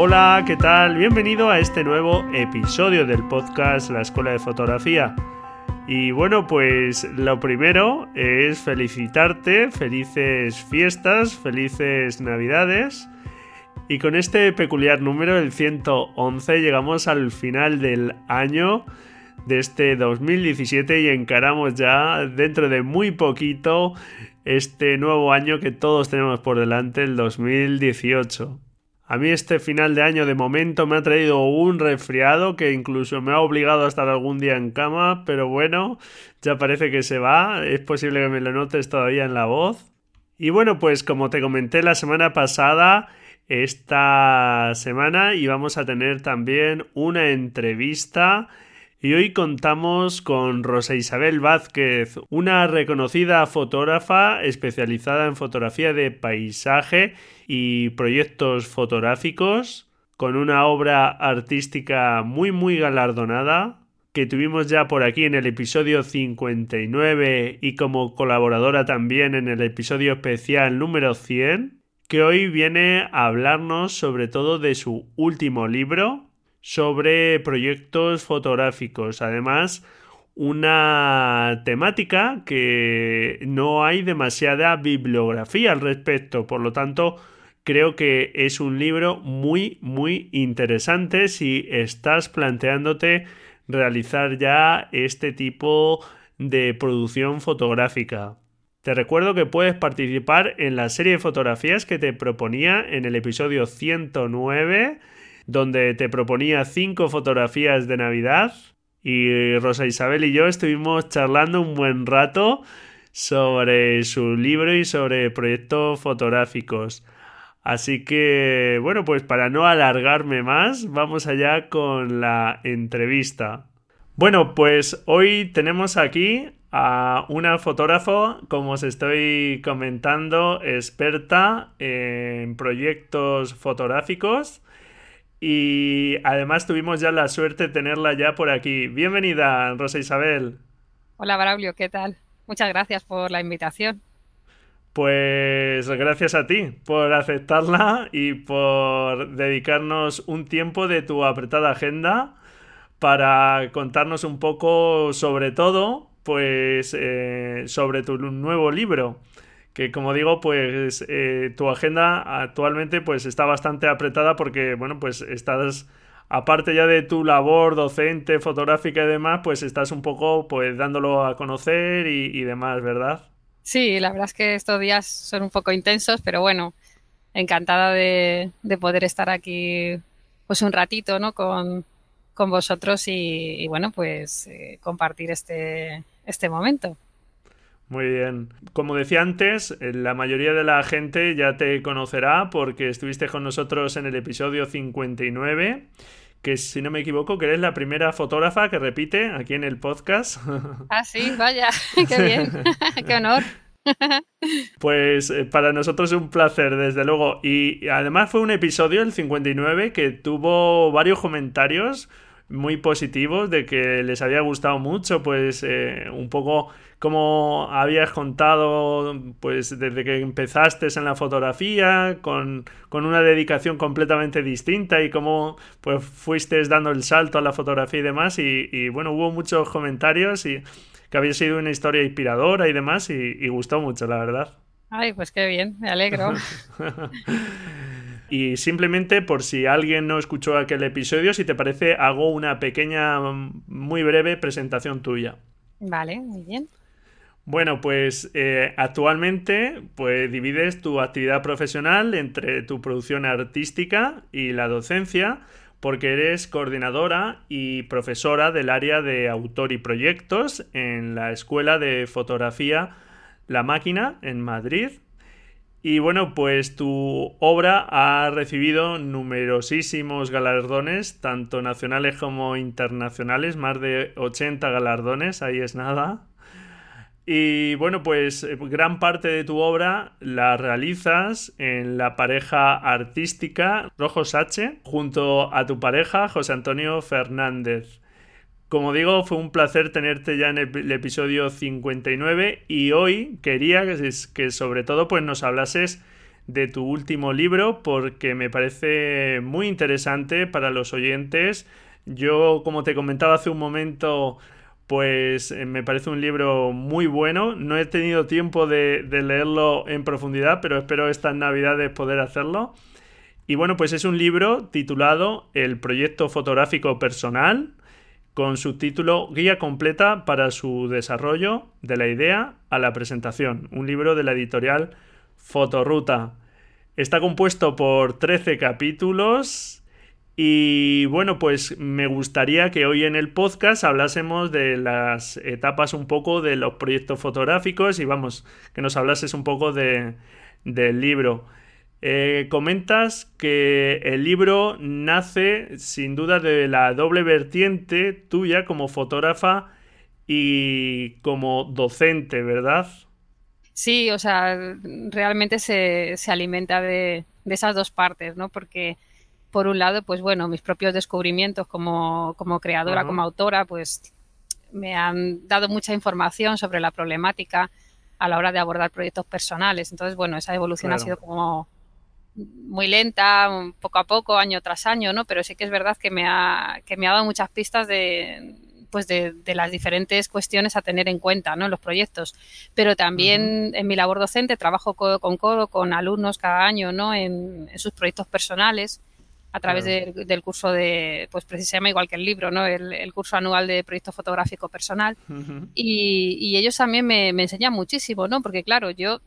Hola, ¿qué tal? Bienvenido a este nuevo episodio del podcast La Escuela de Fotografía. Y bueno, pues lo primero es felicitarte, felices fiestas, felices navidades. Y con este peculiar número, el 111, llegamos al final del año de este 2017 y encaramos ya dentro de muy poquito este nuevo año que todos tenemos por delante, el 2018. A mí este final de año de momento me ha traído un resfriado que incluso me ha obligado a estar algún día en cama, pero bueno, ya parece que se va, es posible que me lo notes todavía en la voz. Y bueno, pues como te comenté la semana pasada, esta semana íbamos a tener también una entrevista y hoy contamos con Rosa Isabel Vázquez, una reconocida fotógrafa especializada en fotografía de paisaje y proyectos fotográficos, con una obra artística muy muy galardonada, que tuvimos ya por aquí en el episodio 59 y como colaboradora también en el episodio especial número 100, que hoy viene a hablarnos sobre todo de su último libro, sobre proyectos fotográficos. Además, una temática que no hay demasiada bibliografía al respecto. Por lo tanto, creo que es un libro muy, muy interesante si estás planteándote realizar ya este tipo de producción fotográfica. Te recuerdo que puedes participar en la serie de fotografías que te proponía en el episodio 109 donde te proponía cinco fotografías de Navidad y Rosa Isabel y yo estuvimos charlando un buen rato sobre su libro y sobre proyectos fotográficos. Así que, bueno, pues para no alargarme más, vamos allá con la entrevista. Bueno, pues hoy tenemos aquí a una fotógrafa, como os estoy comentando, experta en proyectos fotográficos y además tuvimos ya la suerte de tenerla ya por aquí. Bienvenida, Rosa Isabel. Hola, Braulio, ¿qué tal? Muchas gracias por la invitación. Pues gracias a ti por aceptarla y por dedicarnos un tiempo de tu apretada agenda para contarnos un poco sobre todo, pues eh, sobre tu nuevo libro que como digo, pues eh, tu agenda actualmente pues está bastante apretada porque, bueno, pues estás, aparte ya de tu labor docente, fotográfica y demás, pues estás un poco pues dándolo a conocer y, demás, ¿verdad? Sí, la verdad es que estos días son un poco intensos, pero bueno, encantada de, poder estar aquí pues un ratito, ¿no? Con, vosotros y, bueno, pues eh, compartir este, este momento. Muy bien. Como decía antes, eh, la mayoría de la gente ya te conocerá porque estuviste con nosotros en el episodio 59, que si no me equivoco, que eres la primera fotógrafa que repite aquí en el podcast. Ah, sí, vaya, qué bien, qué honor. Pues eh, para nosotros es un placer, desde luego. Y además fue un episodio, el 59, que tuvo varios comentarios muy positivos de que les había gustado mucho, pues eh, un poco como habías contado, pues desde que empezaste en la fotografía, con, una dedicación completamente distinta y cómo pues fuiste dando el salto a la fotografía y demás. Y, bueno, hubo muchos comentarios y que había sido una historia inspiradora y demás y, y gustó mucho, la verdad. Ay, pues qué bien, me alegro. Y simplemente por si alguien no escuchó aquel episodio, si te parece, hago una pequeña, muy breve presentación tuya. Vale, muy bien. Bueno, pues eh, actualmente pues divides tu actividad profesional entre tu producción artística y la docencia, porque eres coordinadora y profesora del área de autor y proyectos en la Escuela de Fotografía La Máquina en Madrid. Y bueno, pues tu obra ha recibido numerosísimos galardones, tanto nacionales como internacionales, más de 80 galardones, ahí es nada. Y bueno, pues eh, gran parte de tu obra la realizas en la pareja artística Rojos H, junto a tu pareja José Antonio Fernández. Como digo, fue un placer tenerte ya en el, episodio 59 y hoy quería que, sobre todo pues nos hablases de tu último libro porque me parece muy interesante para los oyentes. Yo, como te comentaba hace un momento, pues eh, me parece un libro muy bueno. No he tenido tiempo de, leerlo en profundidad, pero espero estas navidades poder hacerlo. Y bueno, pues es un libro titulado El proyecto fotográfico personal, con su título Guía completa para su desarrollo de la idea a la presentación. Un libro de la editorial Fotoruta. Está compuesto por 13 capítulos y bueno, pues me gustaría que hoy en el podcast hablásemos de las etapas un poco de los proyectos fotográficos y vamos, que nos hablases un poco de, del libro. Eh, comentas que el libro nace sin duda de la doble vertiente tuya como fotógrafa y como docente, ¿verdad? Sí, o sea, realmente se, se alimenta de, de esas dos partes, ¿no? Porque por un lado, pues bueno, mis propios descubrimientos como, como creadora, como autora, pues me han dado mucha información sobre la problemática a la hora de abordar proyectos personales. Entonces, bueno, esa evolución ha sido como muy lenta, poco a poco, año tras año, ¿no? Pero sí que es verdad que me ha, que me ha dado muchas pistas de, pues de, las diferentes cuestiones a tener en cuenta ¿no? en los proyectos. Pero también en mi labor docente trabajo codo con codo con alumnos cada año ¿no? en, en sus proyectos personales a través del curso de, pues precisamente igual que el libro, ¿no? El, curso anual de proyecto fotográfico personal. y, ellos también me, enseñan muchísimo, ¿no? Porque claro, yo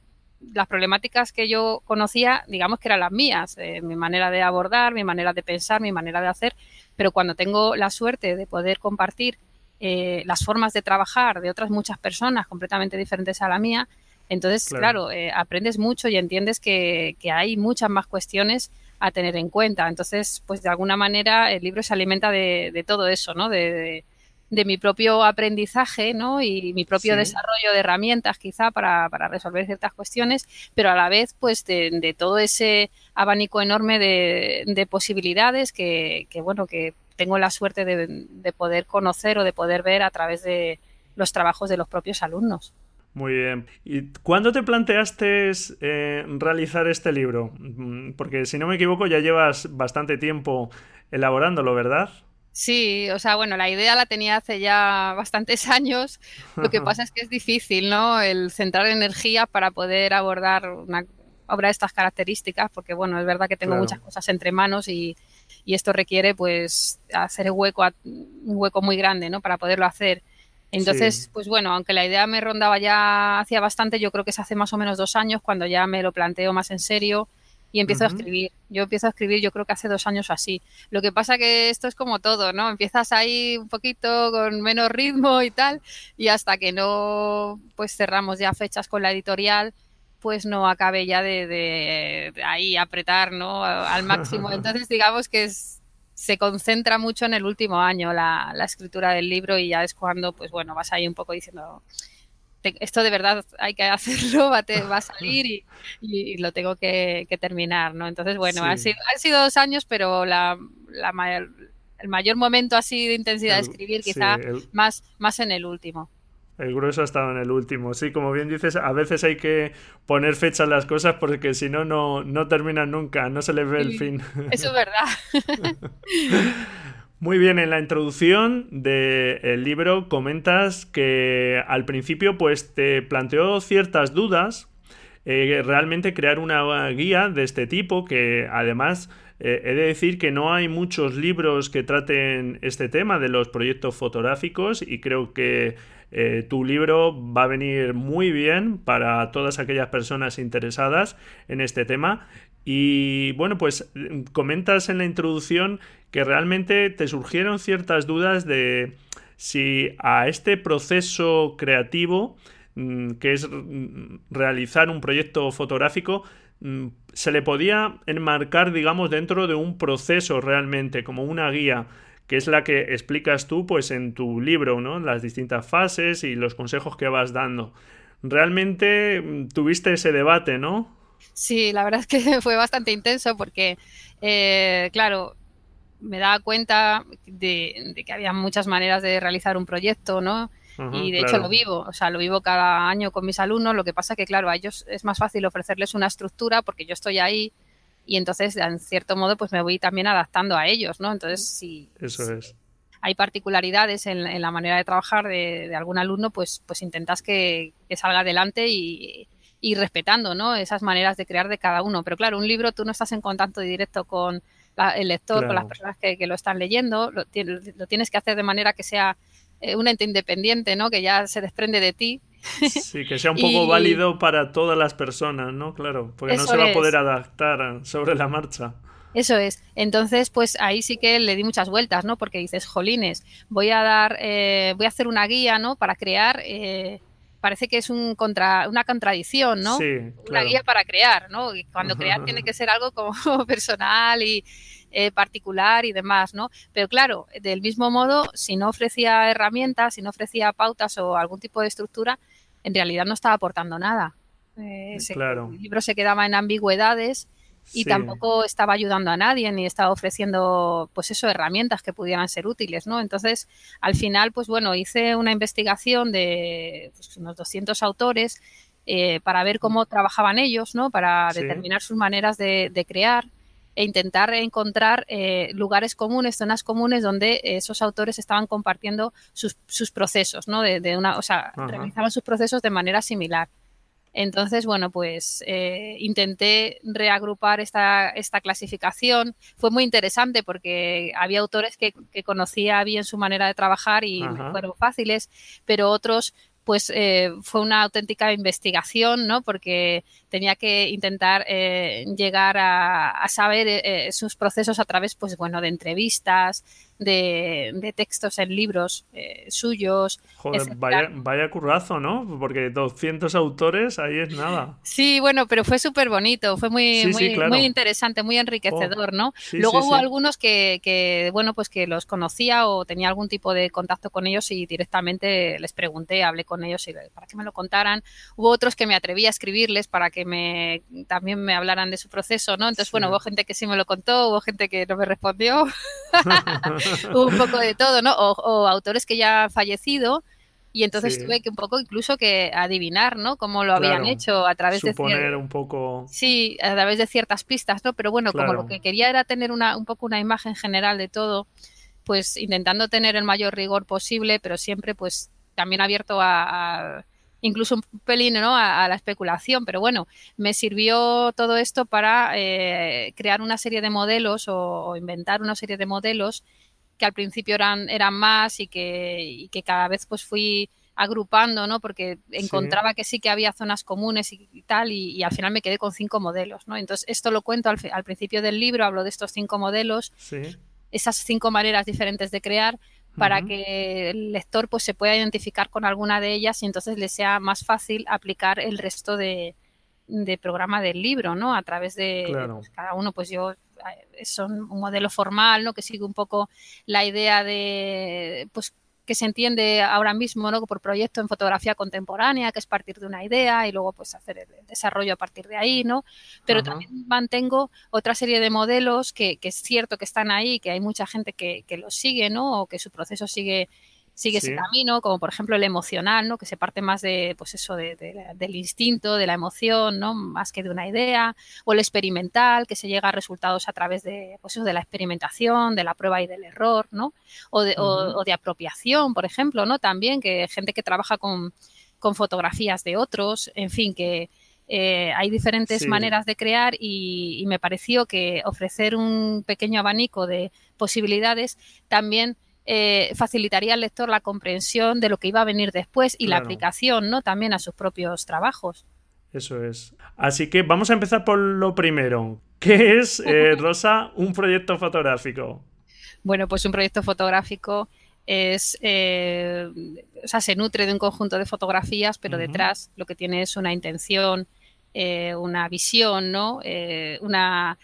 las problemáticas que yo conocía, digamos que eran las mías, eh, mi manera de abordar, mi manera de pensar, mi manera de hacer, pero cuando tengo la suerte de poder compartir eh, las formas de trabajar de otras muchas personas completamente diferentes a la mía, entonces, claro, eh, aprendes mucho y entiendes que, que hay muchas más cuestiones a tener en cuenta. Entonces, pues de alguna manera el libro se alimenta de, todo eso, ¿no? De, mi propio aprendizaje, ¿no? Y mi propio desarrollo de herramientas, quizá, para, resolver ciertas cuestiones, pero a la vez, pues, de, todo ese abanico enorme de, posibilidades que, bueno, que tengo la suerte de poder conocer o de poder ver a través de los trabajos de los propios alumnos. Muy bien. ¿Y cuándo te planteaste eh, realizar este libro? Mm, porque si no me equivoco ya llevas bastante tiempo elaborándolo, ¿verdad? Sí, o sea, bueno, la idea la tenía hace ya bastantes años. Lo que pasa es que es difícil, ¿no? El centrar energía para poder abordar una obra de estas características, porque bueno, es verdad que tengo muchas cosas entre manos y, y, esto requiere pues hacer hueco, un hueco muy grande, ¿no? Para poderlo hacer. Entonces, pues bueno, aunque la idea me rondaba ya hacía bastante, yo creo que es hace más o menos dos años cuando ya me lo planteo más en serio y empiezo a escribir. Yo empiezo a escribir, yo creo que hace dos años así. Lo que pasa que esto es como todo, ¿no? Empiezas ahí un poquito con menos ritmo y tal, y hasta que no, pues cerramos ya fechas con la editorial, pues no acabe ya de, de ahí apretar, ¿no? Al máximo. Entonces, digamos que es se concentra mucho en el último año la, escritura del libro y ya es cuando, pues bueno, vas ahí un poco diciendo, esto de verdad hay que hacerlo, va, va a salir y, lo tengo que, terminar, ¿no? Entonces, bueno, han, sido, sido, dos años, pero la, el mayor momento así de intensidad de escribir quizá más, más en el último. El grueso ha estado en el último. Sí, como bien dices, a veces hay que poner fecha a las cosas porque si no, no terminan nunca, no se les ve el fin. Eso es verdad. Muy bien, en la introducción del libro comentas que al principio pues te planteó ciertas dudas. Eh, realmente crear una guía de este tipo que además eh, he de decir que no hay muchos libros que traten este tema de los proyectos fotográficos y creo que eh, tu libro va a venir muy bien para todas aquellas personas interesadas en este tema Y bueno, pues comentas en la introducción que realmente te surgieron ciertas dudas de si a este proceso creativo, mm, que es mm, realizar un proyecto fotográfico, mm, se le podía enmarcar, digamos, dentro de un proceso realmente, como una guía, que es la que explicas tú, pues, en tu libro, ¿no? Las distintas fases y los consejos que vas dando. Realmente tuviste ese debate, ¿no? Sí, la verdad es que fue bastante intenso porque, eh, claro, me daba cuenta de, que había muchas maneras de realizar un proyecto, ¿no? y de hecho lo vivo, o sea, lo vivo cada año con mis alumnos. Lo que pasa que, claro, a ellos es más fácil ofrecerles una estructura porque yo estoy ahí y entonces, en cierto modo, pues me voy también adaptando a ellos, ¿no? Entonces, si, Eso es. hay particularidades en, la manera de trabajar de, algún alumno, pues, pues intentas que, salga adelante y, y respetando, ¿no? Esas maneras de crear de cada uno. Pero claro, un libro tú no estás en contacto directo con el lector, con las personas que, lo están leyendo, lo, tienes que hacer de manera que sea eh, un ente independiente, ¿no? Que ya se desprende de ti. Sí, que sea un poco válido para todas las personas, ¿no? Claro, porque no se va a poder adaptar sobre la marcha. Eso es. Entonces, pues ahí sí que le di muchas vueltas, ¿no? Porque dices, jolines, voy a dar, eh, voy a hacer una guía, ¿no? Para crear eh, parece que es un contra, una contradicción, ¿no? Sí, Una guía para crear, ¿no? Y cuando crear tiene que ser algo como personal y eh, particular y demás, ¿no? Pero claro, del mismo modo, si no ofrecía herramientas, si no ofrecía pautas o algún tipo de estructura, en realidad no estaba aportando nada. Eh, claro. El libro se quedaba en ambigüedades y tampoco estaba ayudando a nadie ni estaba ofreciendo pues eso herramientas que pudieran ser útiles no entonces al final pues bueno hice una investigación de pues, unos 200 autores eh, para ver cómo trabajaban ellos no para determinar sus maneras de, crear e intentar encontrar eh, lugares comunes zonas comunes donde esos autores estaban compartiendo sus, sus procesos no de, una o sea realizaban sus procesos de manera similar entonces, bueno, pues eh, intenté reagrupar esta, esta clasificación. Fue muy interesante porque había autores que, que conocía bien su manera de trabajar y fueron fáciles, pero otros pues eh, fue una auténtica investigación, ¿no? Porque tenía que intentar eh, llegar a, saber sus procesos a través, pues bueno, de entrevistas, de, textos en libros eh, suyos. Joder, vaya, vaya, currazo, ¿no? Porque 200 autores, ahí es nada. Sí, bueno, pero fue súper bonito, fue muy, muy, interesante, muy enriquecedor, oh, ¿no? Luego hubo algunos que, que, bueno, pues que los conocía o tenía algún tipo de contacto con ellos y directamente les pregunté, hablé con ellos y para que me lo contaran. Hubo otros que me atreví a escribirles para que me también me hablaran de su proceso, ¿no? Entonces, bueno, hubo gente que sí me lo contó, hubo gente que no me respondió. un poco de todo, ¿no? O, autores que ya han fallecido y entonces tuve que un poco incluso que adivinar, ¿no? Cómo lo habían hecho a través de suponer un poco sí, a través de ciertas pistas, ¿no? Pero bueno, como lo que quería era tener una un poco una imagen general de todo, pues intentando tener el mayor rigor posible, pero siempre pues también abierto a incluso un pelín ¿no? a, la especulación, pero bueno, me sirvió todo esto para eh, crear una serie de modelos o, inventar una serie de modelos que al principio eran, eran más y que, que cada vez pues fui agrupando, ¿no? Porque encontraba que sí que había zonas comunes y, tal, y, al final me quedé con cinco modelos, ¿no? Entonces, esto lo cuento al, al principio del libro, hablo de estos cinco modelos, esas cinco maneras diferentes de crear, para que el lector pues se pueda identificar con alguna de ellas y entonces le sea más fácil aplicar el resto de, programa del libro, ¿no? A través de pues, cada uno, pues yo eh, son un modelo formal, ¿no? Que sigue un poco la idea de pues que se entiende ahora mismo ¿no? por proyecto en fotografía contemporánea, que es partir de una idea y luego pues hacer el desarrollo a partir de ahí, ¿no? Pero también mantengo otra serie de modelos que, que, es cierto que están ahí, que hay mucha gente que, que los sigue, ¿no? O que su proceso sigue sigue ese camino, como por ejemplo el emocional, ¿no? Que se parte más de, pues eso, de, del instinto, de la emoción, ¿no? Más que de una idea, o el experimental, que se llega a resultados a través de, pues eso, de la experimentación, de la prueba y del error, ¿no? O de, o, de apropiación, por ejemplo, ¿no? También que gente que trabaja con, con fotografías de otros, en fin, que, eh, hay diferentes maneras de crear y, me pareció que ofrecer un pequeño abanico de posibilidades también eh, facilitaría al lector la comprensión de lo que iba a venir después y la aplicación, ¿no? También a sus propios trabajos. Eso es. Así que vamos a empezar por lo primero. ¿Qué es, eh, Rosa, un proyecto fotográfico? Bueno, pues un proyecto fotográfico es, eh, o sea, se nutre de un conjunto de fotografías, pero detrás lo que tiene es una intención, eh, una visión, ¿no? una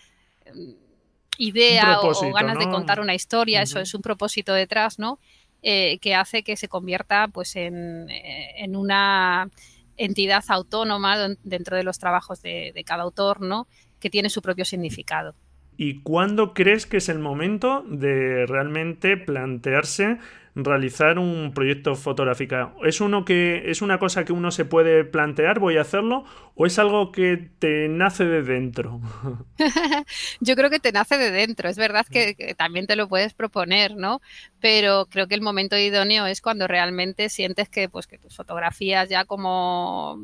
idea o, ganas de contar una historia, eso es un propósito detrás, ¿no? que hace que se convierta, pues, en, en una entidad autónoma dentro de los trabajos de, de cada autor, ¿no? que tiene su propio significado. ¿Y cuándo crees que es el momento de realmente plantearse realizar un proyecto fotográfico? ¿Es uno que es una cosa que uno se puede plantear, voy a hacerlo, o es algo que te nace de dentro? Yo creo que te nace de dentro. Es verdad que, también te lo puedes proponer, ¿no? Pero creo que el momento idóneo es cuando realmente sientes que, pues, que tus fotografías ya como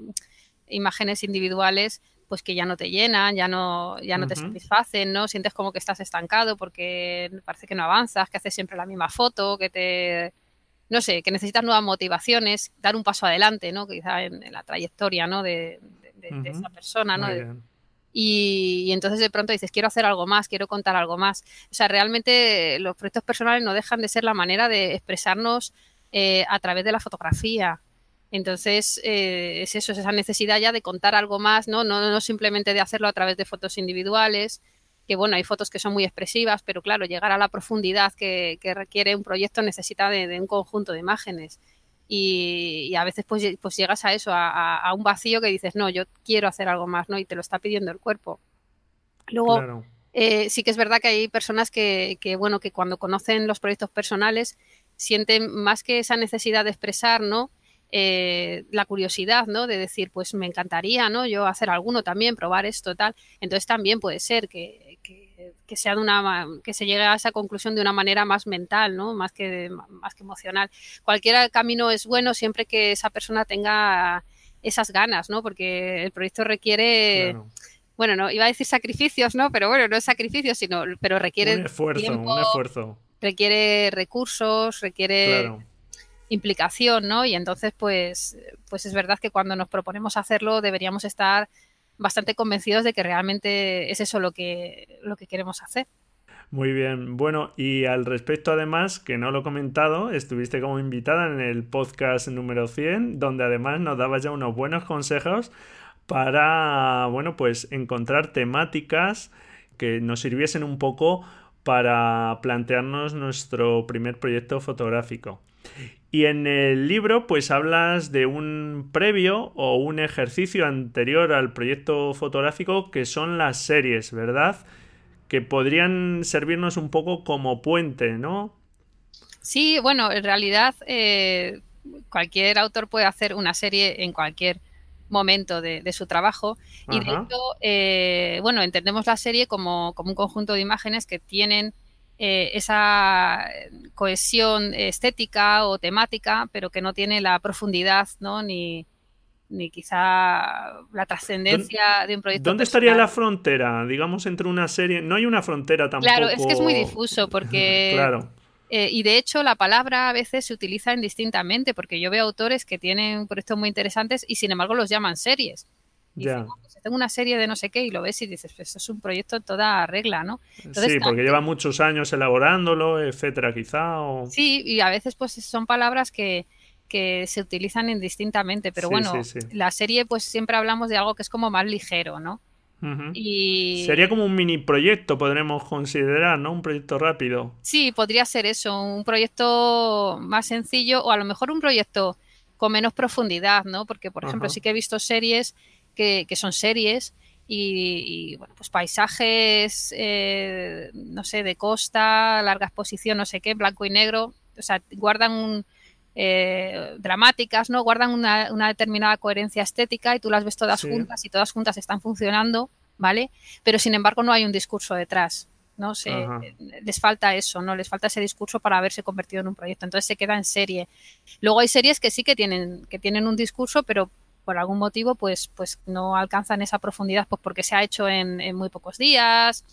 imágenes individuales pues que ya no te llenan, ya no, ya no te satisfacen, ¿no? Sientes como que estás estancado porque parece que no avanzas, que haces siempre la misma foto, que te no sé, que necesitas nuevas motivaciones, dar un paso adelante, ¿no? Quizá en, la trayectoria, ¿no? De, esa persona, ¿no? Y, entonces de pronto dices, quiero hacer algo más, quiero contar algo más. O sea, realmente los proyectos personales no dejan de ser la manera de expresarnos eh, a través de la fotografía. Entonces, eh, es eso, es esa necesidad ya de contar algo más, ¿no? ¿no? No simplemente de hacerlo a través de fotos individuales, que bueno, hay fotos que son muy expresivas, pero claro, llegar a la profundidad que, requiere un proyecto necesita de, un conjunto de imágenes. Y, a veces pues, pues llegas a eso, a, un vacío que dices, no, yo quiero hacer algo más, ¿no? Y te lo está pidiendo el cuerpo. Luego, eh, sí que es verdad que hay personas que, que, bueno, que cuando conocen los proyectos personales sienten más que esa necesidad de expresar, ¿no? Eh, la curiosidad, ¿no? De decir, pues me encantaría, ¿no? Yo hacer alguno también, probar esto, tal. Entonces también puede ser que, sea de una que se llegue a esa conclusión de una manera más mental, ¿no? Más que más que emocional. Cualquier camino es bueno siempre que esa persona tenga esas ganas, ¿no? Porque el proyecto requiere bueno, no iba a decir sacrificios, ¿no? Pero bueno, no es sacrificio, sino pero requiere un esfuerzo, un esfuerzo. Requiere recursos, requiere implicación, ¿no? Y entonces, pues, pues es verdad que cuando nos proponemos hacerlo deberíamos estar bastante convencidos de que realmente es eso lo que, lo que queremos hacer. Muy bien. Bueno, y al respecto, además, que no lo he comentado, estuviste como invitada en el podcast número 100, donde además nos dabas ya unos buenos consejos para, bueno, pues encontrar temáticas que nos sirviesen un poco para plantearnos nuestro primer proyecto fotográfico. Y en el libro, pues hablas de un previo o un ejercicio anterior al proyecto fotográfico que son las series, ¿verdad? Que podrían servirnos un poco como puente, ¿no? Sí, bueno, en realidad eh, cualquier autor puede hacer una serie en cualquier momento de, su trabajo y de hecho, eh, bueno, entendemos la serie como, como un conjunto de imágenes que tienen eh, esa cohesión estética o temática, pero que no tiene la profundidad, ¿no? Ni, ni quizá la trascendencia de un proyecto. ¿Dónde estaría la frontera, digamos, entre una serie? No hay una frontera tampoco. Claro, es que es muy difuso porque. claro. Eh, y de hecho la palabra a veces se utiliza indistintamente porque yo veo autores que tienen proyectos muy interesantes y sin embargo los llaman series. Ya tengo una serie de no sé qué y lo ves y dices, pues es un proyecto en toda regla, ¿no? sí, porque lleva muchos años elaborándolo, etcétera, quizá. Sí, y a veces pues son palabras que, se utilizan indistintamente, pero bueno, la serie pues siempre hablamos de algo que es como más ligero, ¿no? y... Sería como un mini proyecto, podremos considerar, ¿no? Un proyecto rápido. Sí, podría ser eso, un proyecto más sencillo o a lo mejor un proyecto con menos profundidad, ¿no? Porque, por ejemplo, sí que he visto series que, son series y, bueno, pues paisajes, eh, no sé, de costa, larga exposición, no sé qué, blanco y negro, o sea, guardan eh, dramáticas, ¿no? Guardan una, determinada coherencia estética y tú las ves todas juntas y todas juntas están funcionando, ¿vale? Pero sin embargo no hay un discurso detrás. ¿no? Se, les falta eso, ¿no? Les falta ese discurso para haberse convertido en un proyecto. Entonces se queda en serie. Luego hay series que sí que tienen, que tienen un discurso, pero por algún motivo pues, pues no alcanzan esa profundidad pues porque se ha hecho en, muy pocos días,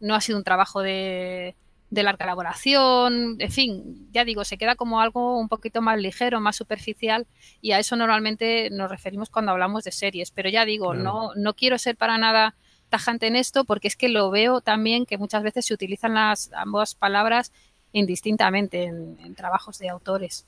no ha sido un trabajo de, de larga elaboración, en fin, ya digo, se queda como algo un poquito más ligero, más superficial y a eso normalmente nos referimos cuando hablamos de series, pero ya digo, no, no quiero ser para nada tajante en esto porque es que lo veo también que muchas veces se utilizan las ambas palabras indistintamente en trabajos de autores.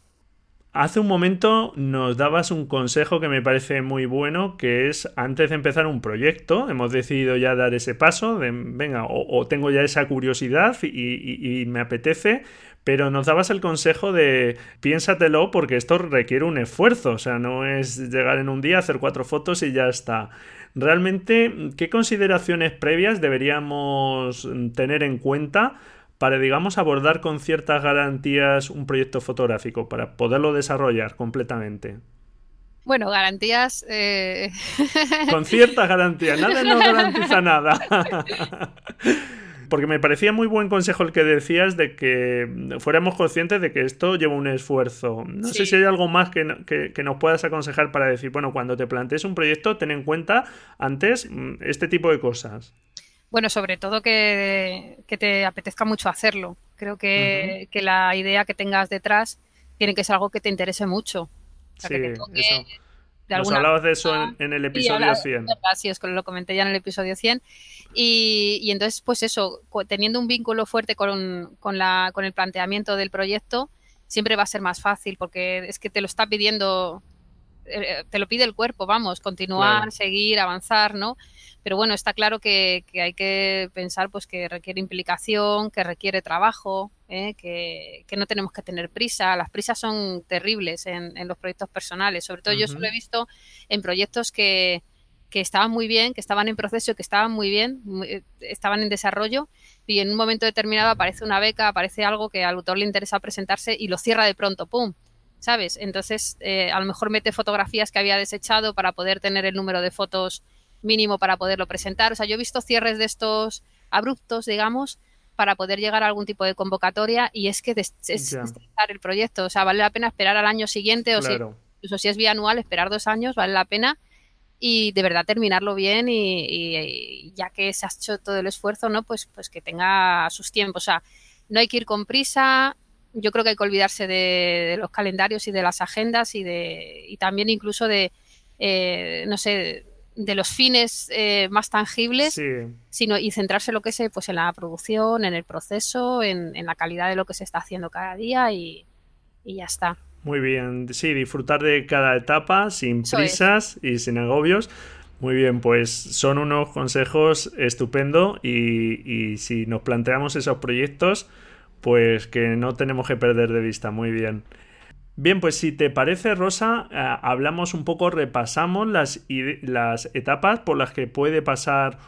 Hace un momento nos dabas un consejo que me parece muy bueno, que es antes de empezar un proyecto, hemos decidido ya dar ese paso, venga, o, tengo ya esa curiosidad y, me apetece, pero nos dabas el consejo de piénsatelo porque esto requiere un esfuerzo, o sea, no es llegar en un día, hacer cuatro fotos y ya está. Realmente, ¿qué consideraciones previas deberíamos tener en cuenta? Para, digamos, abordar con ciertas garantías un proyecto fotográfico, para poderlo desarrollar completamente? Bueno, garantías. Eh, con ciertas garantías, nada nos garantiza nada. Porque me parecía muy buen consejo el que decías de que fuéramos conscientes de que esto lleva un esfuerzo. No sé si hay algo más que, que, nos puedas aconsejar para decir, bueno, cuando te plantees un proyecto, ten en cuenta antes mm, este tipo de cosas. Bueno, sobre todo que, te apetezca mucho hacerlo. Creo que, la idea que tengas detrás tiene que ser algo que te interese mucho. sí, eso. Nos hablabas de eso en, el episodio 100. Sí, os lo comenté ya en el episodio 100. Y, entonces, pues eso, teniendo un vínculo fuerte con, con, la, con el planteamiento del proyecto, siempre va a ser más fácil porque es que te lo está pidiendo, te lo pide el cuerpo, vamos, continuar, seguir, avanzar, ¿no? Pero bueno, está claro que, hay que pensar pues que requiere implicación, que requiere trabajo, ¿eh? que, no tenemos que tener prisa. Las prisas son terribles en, los proyectos personales. Sobre todo yo solo he visto en proyectos que, estaban muy bien, que estaban en proceso, que estaban muy bien, eh, estaban en desarrollo y en un momento determinado aparece una beca, aparece algo que al autor le interesa presentarse y lo cierra de pronto, ¡pum! ¿Sabes? Entonces, eh, a lo mejor mete fotografías que había desechado para poder tener el número de fotos mínimo para poderlo presentar. O sea, yo he visto cierres de estos abruptos, digamos, para poder llegar a algún tipo de convocatoria y es que es, el proyecto. O sea, vale la pena esperar al año siguiente o si, incluso si es bianual, esperar dos años, vale la pena y de verdad terminarlo bien y, ya que se ha hecho todo el esfuerzo, ¿no? Pues, pues que tenga sus tiempos. O sea, no hay que ir con prisa. Yo creo que hay que olvidarse de, los calendarios y de las agendas y de y también incluso de eh, no sé de los fines eh, más tangibles, sino y centrarse en lo que es pues en la producción, en el proceso, en, la calidad de lo que se está haciendo cada día y, ya está. Muy bien, sí, disfrutar de cada etapa sin prisas y sin agobios. Muy bien, pues son unos consejos estupendo y, y si nos planteamos esos proyectos, pues que no tenemos que perder de vista. Muy bien. Bien, pues si te parece, Rosa, eh, hablamos un poco, repasamos las, las etapas por las que puede pasar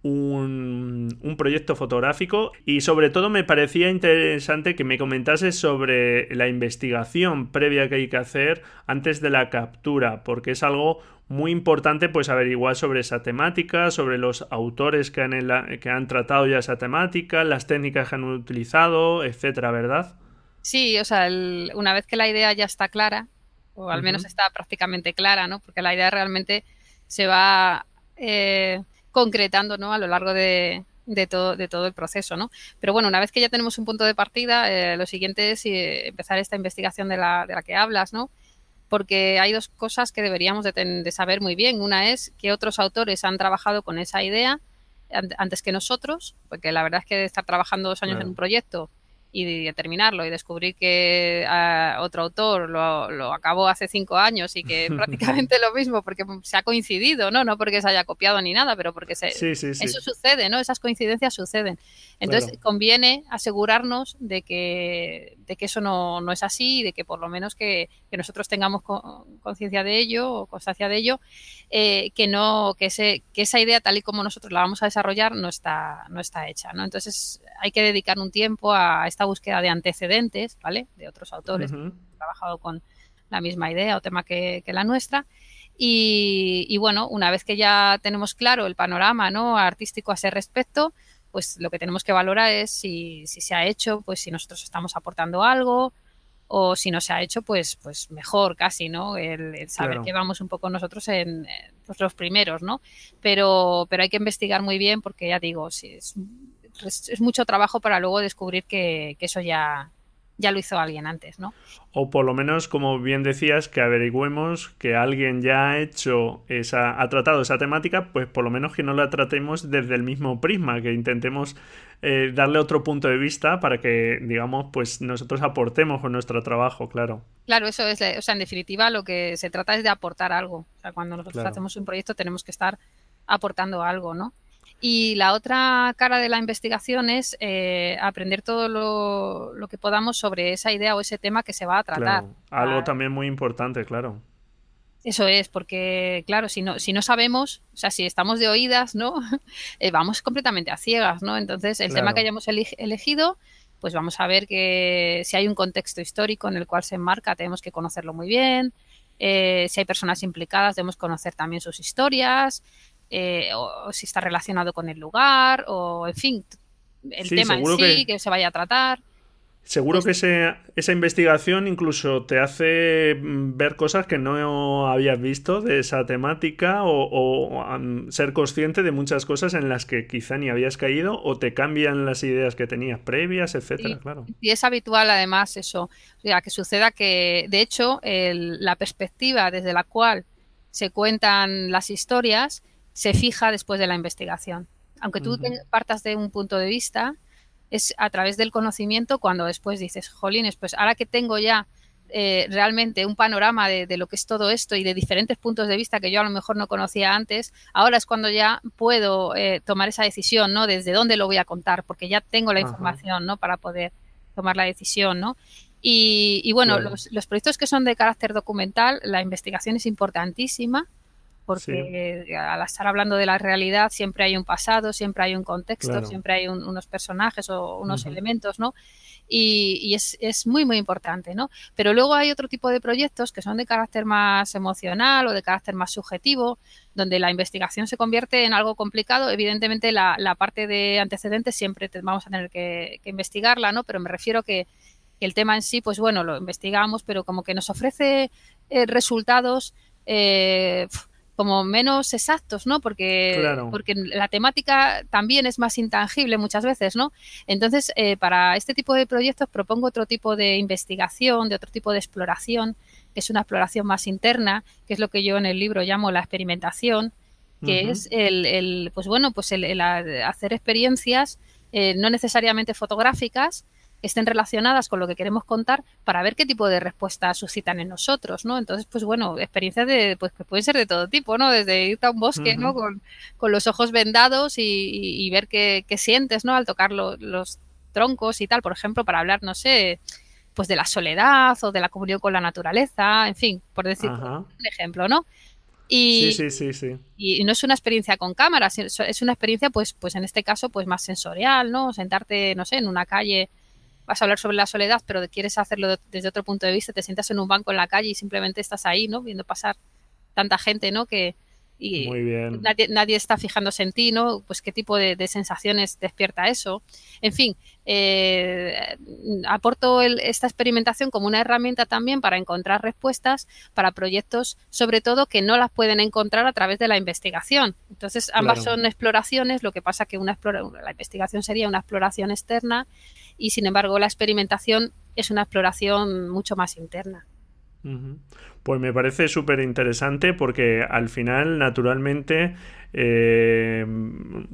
un, un, proyecto fotográfico y sobre todo me parecía interesante que me comentases sobre la investigación previa que hay que hacer antes de la captura, porque es algo muy importante pues averiguar sobre esa temática, sobre los autores que han, que han tratado ya esa temática, las técnicas que han utilizado, etcétera, ¿verdad? Sí, o sea, una vez que la idea ya está clara, o al menos está prácticamente clara, ¿no? Porque la idea realmente se va eh, concretando, ¿no? A lo largo de, todo, de todo el proceso, ¿no? Pero bueno, una vez que ya tenemos un punto de partida, eh, lo siguiente es eh, empezar esta investigación de la, de la que hablas, ¿no? Porque hay dos cosas que deberíamos de, saber muy bien. Una es que otros autores han trabajado con esa idea antes que nosotros, porque la verdad es que estar trabajando dos años en un proyecto y determinarlo y descubrir que ah, otro autor lo, lo, acabó hace cinco años y que prácticamente lo mismo porque se ha coincidido, ¿no? No porque se haya copiado ni nada, pero porque se, eso sucede, ¿no? Esas coincidencias suceden. Entonces conviene asegurarnos de que, de que eso no, no, es así y de que por lo menos que, que nosotros tengamos conciencia de ello o constancia de ello, eh, que no, que, ese, que esa idea tal y como nosotros la vamos a desarrollar no está, no está hecha, ¿no? Entonces hay que dedicar un tiempo a esta búsqueda de antecedentes, ¿vale? De otros autores que han trabajado con la misma idea o tema que, la nuestra. Y, bueno, una vez que ya tenemos claro el panorama ¿no? artístico a ese respecto, pues lo que tenemos que valorar es si, si se ha hecho, pues si nosotros estamos aportando algo, o si no se ha hecho, pues, pues mejor casi, ¿no? El, saber que vamos un poco nosotros en pues los primeros, ¿no? Pero, pero hay que investigar muy bien porque ya digo, si es, es mucho trabajo para luego descubrir que, que eso ya, ya lo hizo alguien antes, ¿no? O por lo menos, como bien decías, que averigüemos que alguien ya ha hecho esa, ha tratado esa temática, pues por lo menos que no la tratemos desde el mismo prisma, que intentemos eh, darle otro punto de vista para que, digamos, pues nosotros aportemos con nuestro trabajo, claro. Claro, eso es, o sea, en definitiva lo que se trata es de aportar algo. O sea, cuando nosotros hacemos un proyecto tenemos que estar aportando algo, ¿no? Y la otra cara de la investigación es eh, aprender todo lo, que podamos sobre esa idea o ese tema que se va a tratar. Algo también muy importante, claro. Eso es, porque claro, si no, si no sabemos, o sea, si estamos de oídas, ¿no? Eh, vamos completamente a ciegas, ¿no? Entonces, el tema que hayamos elegido, pues vamos a ver que si hay un contexto histórico en el cual se enmarca, tenemos que conocerlo muy bien. Eh, si hay personas implicadas, debemos conocer también sus historias. Eh, o, si está relacionado con el lugar, o en fin, el tema en sí que... se vaya a tratar. Seguro que esa investigación incluso te hace mm, ver cosas que no habías visto de esa temática o, ser consciente de muchas cosas en las que quizá ni habías caído o te cambian las ideas que tenías previas, etcétera, claro. Y es habitual además eso, o que suceda que de hecho la perspectiva desde la cual se cuentan las historias se fija después de la investigación. Aunque tú partas de un punto de vista, es a través del conocimiento cuando después dices, jolines, pues ahora que tengo ya eh, realmente un panorama de, lo que es todo esto y de diferentes puntos de vista que yo a lo mejor no conocía antes, ahora es cuando ya puedo eh, tomar esa decisión, ¿no? Desde dónde lo voy a contar, porque ya tengo la información, ¿no? Para poder tomar la decisión, ¿no? Y, bueno, los, los, proyectos que son de carácter documental, la investigación es importantísima porque al estar hablando de la realidad siempre hay un pasado, siempre hay un contexto, siempre hay unos personajes o unos elementos, ¿no? Y, es, muy, muy importante, ¿no? Pero luego hay otro tipo de proyectos que son de carácter más emocional o de carácter más subjetivo, donde la investigación se convierte en algo complicado. Evidentemente, la, parte de antecedentes siempre vamos a tener que, investigarla, ¿no? Pero me refiero que, el tema en sí, pues bueno, lo investigamos, pero como que nos ofrece eh, resultados eh, como menos exactos, ¿no? Porque, porque la temática también es más intangible muchas veces, ¿no? Entonces, eh, para este tipo de proyectos propongo otro tipo de investigación, de otro tipo de exploración, que es una exploración más interna, que es lo que yo en el libro llamo la experimentación, que es el, pues bueno, pues el, hacer experiencias eh, no necesariamente fotográficas, estén relacionadas con lo que queremos contar para ver qué tipo de respuestas suscitan en nosotros, ¿no? Entonces, pues bueno, experiencias de, pues que pueden ser de todo tipo, ¿no? Desde irte a un bosque, ¿no? Con, los ojos vendados y, ver qué, sientes, ¿no? Al tocar los troncos y tal, por ejemplo, para hablar, no sé, pues de la soledad o de la comunión con la naturaleza, en fin, por decir un ejemplo, ¿no? Y, sí, sí, sí, Y no es una experiencia con cámaras, es una experiencia, pues, pues en este caso, pues más sensorial, ¿no? Sentarte, no sé, en una calle vas a hablar sobre la soledad, pero quieres hacerlo desde otro punto de vista, te sientas en un banco en la calle y simplemente estás ahí, ¿no? Viendo pasar tanta gente, ¿no? Que, y Nadie, está fijándose en ti, ¿no? Pues qué tipo de, sensaciones despierta eso. En fin, eh, aporto esta experimentación como una herramienta también para encontrar respuestas para proyectos, sobre todo que no las pueden encontrar a través de la investigación. Entonces, ambas son exploraciones, lo que pasa que una la investigación sería una exploración externa y, sin embargo, la experimentación es una exploración mucho más interna. Pues me parece súper interesante porque al final, naturalmente, eh,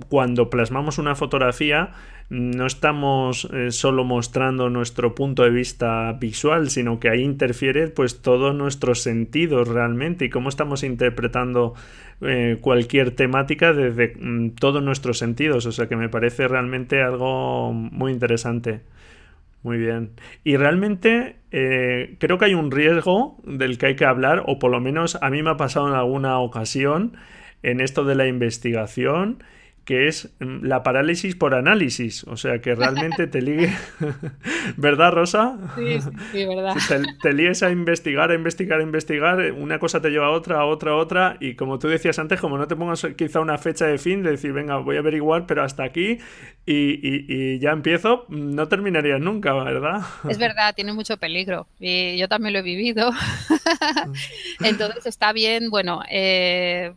cuando plasmamos una fotografía, no estamos eh, solo mostrando nuestro punto de vista visual, sino que ahí interfiere pues todos nuestros sentidos realmente y cómo estamos interpretando eh, cualquier temática desde mm, todos nuestros sentidos. O sea que me parece realmente algo muy interesante. Muy bien. Y realmente eh, creo que hay un riesgo del que hay que hablar, o por lo menos a mí me ha pasado en alguna ocasión en esto de la investigación que es la parálisis por análisis, o sea, que realmente te ligue, ¿verdad, Rosa? Sí, sí, verdad. Te, líes a investigar, a investigar, a investigar, una cosa te lleva a otra, a otra, a otra, y como tú decías antes, como no te pongas quizá una fecha de fin, de decir, venga, voy a averiguar, pero hasta aquí, y, ya empiezo, no terminarías nunca, ¿verdad? Es verdad, tiene mucho peligro, y yo también lo he vivido. Entonces está bien, bueno, eh,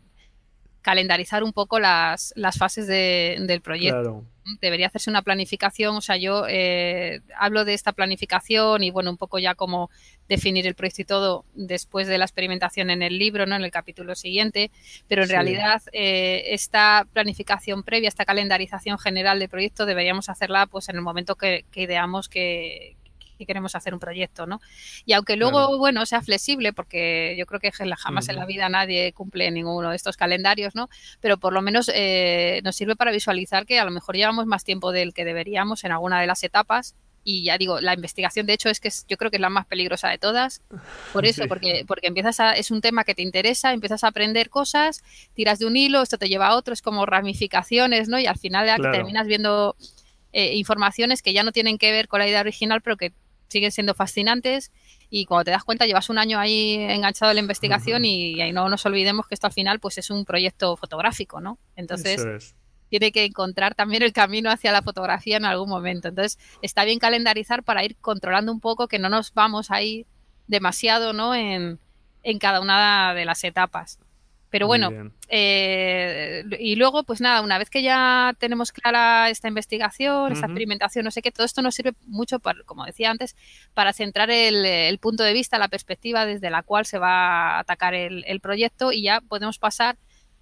calendarizar un poco las, las fases del proyecto. debería hacerse una planificación. O sea, yo eh, hablo de esta planificación y bueno, un poco ya cómo definir el proyecto y todo después de la experimentación en el libro, ¿no? En el capítulo siguiente. Pero en realidad, eh, esta planificación previa, esta calendarización general del proyecto, deberíamos hacerla pues en el momento que ideamos que, que queremos hacer un proyecto, ¿no? Y aunque luego, bueno, sea flexible, porque yo creo que jamás en la vida nadie cumple ninguno de estos calendarios, ¿no? Pero por lo menos eh, nos sirve para visualizar que a lo mejor llevamos más tiempo del que deberíamos en alguna de las etapas y ya digo, la investigación de hecho es que yo creo que es la más peligrosa de todas, por eso, porque, porque empiezas a, es un tema que te interesa, empiezas a aprender cosas, tiras de un hilo, esto te lleva a otro, es como ramificaciones, ¿no? Y al final ya terminas viendo eh, informaciones que ya no tienen que ver con la idea original, pero que siguen siendo fascinantes y cuando te das cuenta llevas un año ahí enganchado en la investigación y, ahí no nos olvidemos que esto al final pues es un proyecto fotográfico, ¿no? Entonces tiene que encontrar también el camino hacia la fotografía en algún momento. Entonces está bien calendarizar para ir controlando un poco que no nos vamos ahí demasiado, ¿no? En, en cada una de las etapas. Pero bueno, eh, y luego, pues nada, una vez que ya tenemos clara esta investigación, esta experimentación, no sé qué, todo esto nos sirve mucho, para, como decía antes, para centrar el, punto de vista, la perspectiva desde la cual se va a atacar el, proyecto y ya podemos pasar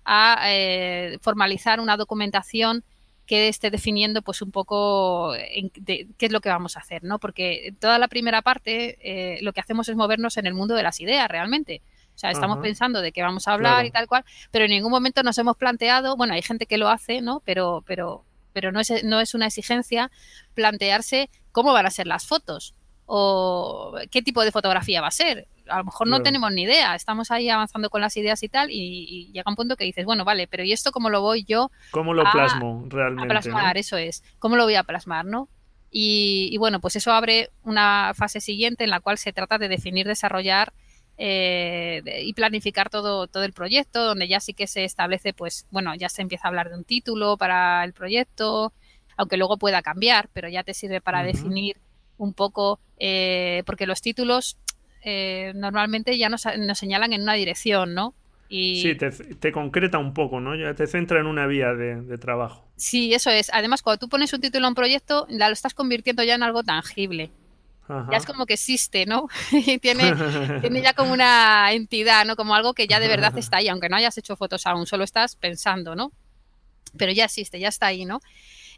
a eh, formalizar una documentación que esté definiendo pues un poco qué es lo que vamos a hacer, ¿no? Porque toda la primera parte eh, lo que hacemos es movernos en el mundo de las ideas realmente. O sea, estamos pensando de qué vamos a hablar y tal cual, pero en ningún momento nos hemos planteado, bueno, hay gente que lo hace, ¿no? Pero, pero, pero no es, no es una exigencia plantearse cómo van a ser las fotos o qué tipo de fotografía va a ser. A lo mejor no tenemos ni idea, estamos ahí avanzando con las ideas y tal, y, llega un punto que dices, bueno, vale, pero ¿y esto cómo lo voy yo? ¿Cómo lo plasmo realmente? A plasmar, eso es. ¿Cómo lo voy a plasmar, no? Y, y, bueno, pues eso abre una fase siguiente en la cual se trata de definir, desarrollar eh, y planificar todo, todo el proyecto, donde ya sí que se establece, pues bueno, ya se empieza a hablar de un título para el proyecto, aunque luego pueda cambiar, pero ya te sirve para definir un poco, eh, porque los títulos eh, normalmente ya nos, nos, señalan en una dirección, ¿no? Y... Sí, te, concreta un poco, ¿no? Ya te centra en una vía de, de, trabajo. Sí, eso es. Además, cuando tú pones un título a un proyecto, lo estás convirtiendo ya en algo tangible ya es como que existe, ¿no? y tiene, tiene ya como una entidad, ¿no? Como algo que ya de verdad está ahí, aunque no hayas hecho fotos aún, solo estás pensando, ¿no? Pero ya existe, ya está ahí, ¿no?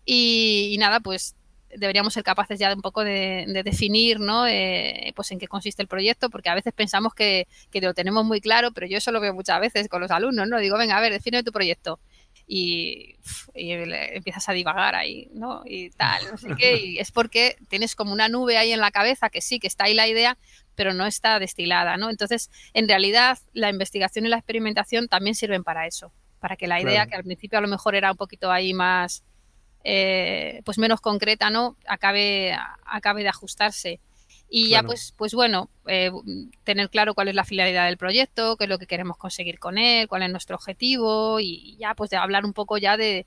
Y, nada, pues deberíamos ser capaces ya un poco de, definir, ¿no? Eh, pues en qué consiste el proyecto, porque a veces pensamos que, que, lo tenemos muy claro, pero yo eso lo veo muchas veces con los alumnos, ¿no? Digo, venga, a ver, define tu proyecto y, empiezas a divagar ahí, ¿no? Y tal, no sé qué, y es porque tienes como una nube ahí en la cabeza que sí, que está ahí la idea, pero no está destilada, ¿no? Entonces, en realidad, la investigación y la experimentación también sirven para eso, para que la idea, que al principio a lo mejor era un poquito ahí más, eh, pues menos concreta, ¿no? Acabe, acabe de ajustarse. Y ya pues, pues bueno, eh, tener claro cuál es la finalidad del proyecto, qué es lo que queremos conseguir con él, cuál es nuestro objetivo y ya pues de hablar un poco ya de,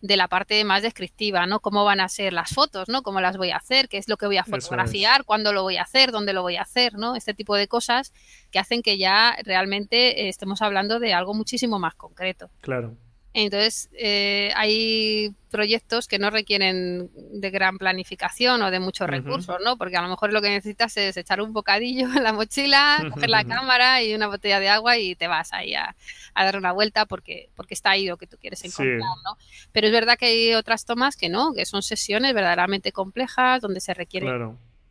de la parte más descriptiva, ¿no? Cómo van a ser las fotos, ¿no? Cómo las voy a hacer, qué es lo que voy a fotografiar, cuándo lo voy a hacer, dónde lo voy a hacer, ¿no? Este tipo de cosas que hacen que ya realmente estemos hablando de algo muchísimo más concreto. Claro. Entonces, eh, hay proyectos que no requieren de gran planificación o de muchos recursos, ¿no? Porque a lo mejor lo que necesitas es echar un bocadillo en la mochila, coger la cámara y una botella de agua y te vas ahí a, dar una vuelta porque, porque está ahí lo que tú quieres encontrar, ¿no? Pero es verdad que hay otras tomas que no, que son sesiones verdaderamente complejas donde se requiere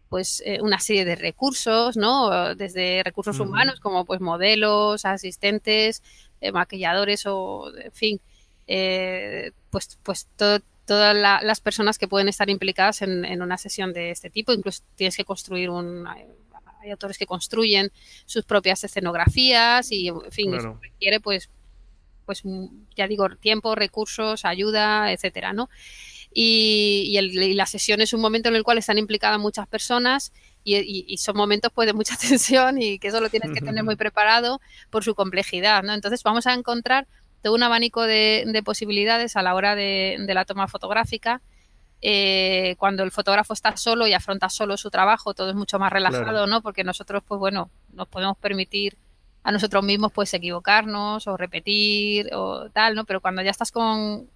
pues eh, una serie de recursos, ¿no? Desde recursos humanos como pues modelos, asistentes, eh, maquilladores o, en fin, eh, pues, pues todas las personas que pueden estar implicadas en, una sesión de este tipo. Incluso tienes que construir un... Hay autores que construyen sus propias escenografías y, en fin, eso requiere, pues, pues, ya digo, tiempo, recursos, ayuda, etcétera, ¿no? Y, la sesión es un momento en el cual están implicadas muchas personas y, son momentos pues de mucha tensión y que eso lo tienes que tener muy preparado por su complejidad, ¿no? Entonces vamos a encontrar todo un abanico de, posibilidades a la hora de, la toma fotográfica. Eh, cuando el fotógrafo está solo y afronta solo su trabajo, todo es mucho más relajado, ¿no? Porque nosotros, pues bueno, nos podemos permitir a nosotros mismos, pues equivocarnos o repetir o tal, ¿no? Pero cuando ya estás con,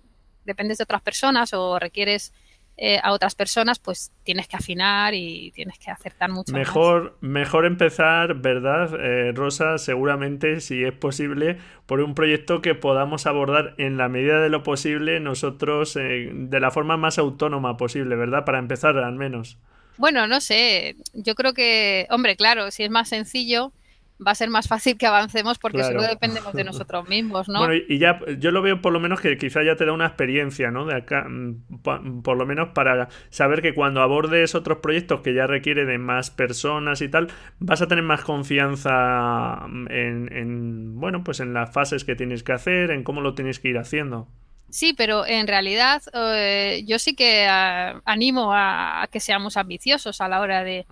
dependes de otras personas o requieres eh, a otras personas, pues tienes que afinar y tienes que acertar mucho mejor, Mejor empezar, ¿verdad, eh, Rosa? Seguramente, si es posible, por un proyecto que podamos abordar en la medida de lo posible nosotros eh, de la forma más autónoma posible, ¿verdad? Para empezar, al menos. Bueno, no sé, yo creo que, hombre, claro, si es más sencillo, va a ser más fácil que avancemos porque solo dependemos de nosotros mismos, ¿no? Bueno, y ya yo lo veo por lo menos que quizá ya te da una experiencia, ¿no? De acá, mm, por lo menos para saber que cuando abordes otros proyectos que ya requiere de más personas y tal, vas a tener más confianza en, en bueno, pues en las fases que tienes que hacer, en cómo lo tienes que ir haciendo. Sí, pero en realidad eh, yo sí que ah, animo a, que seamos ambiciosos a la hora de,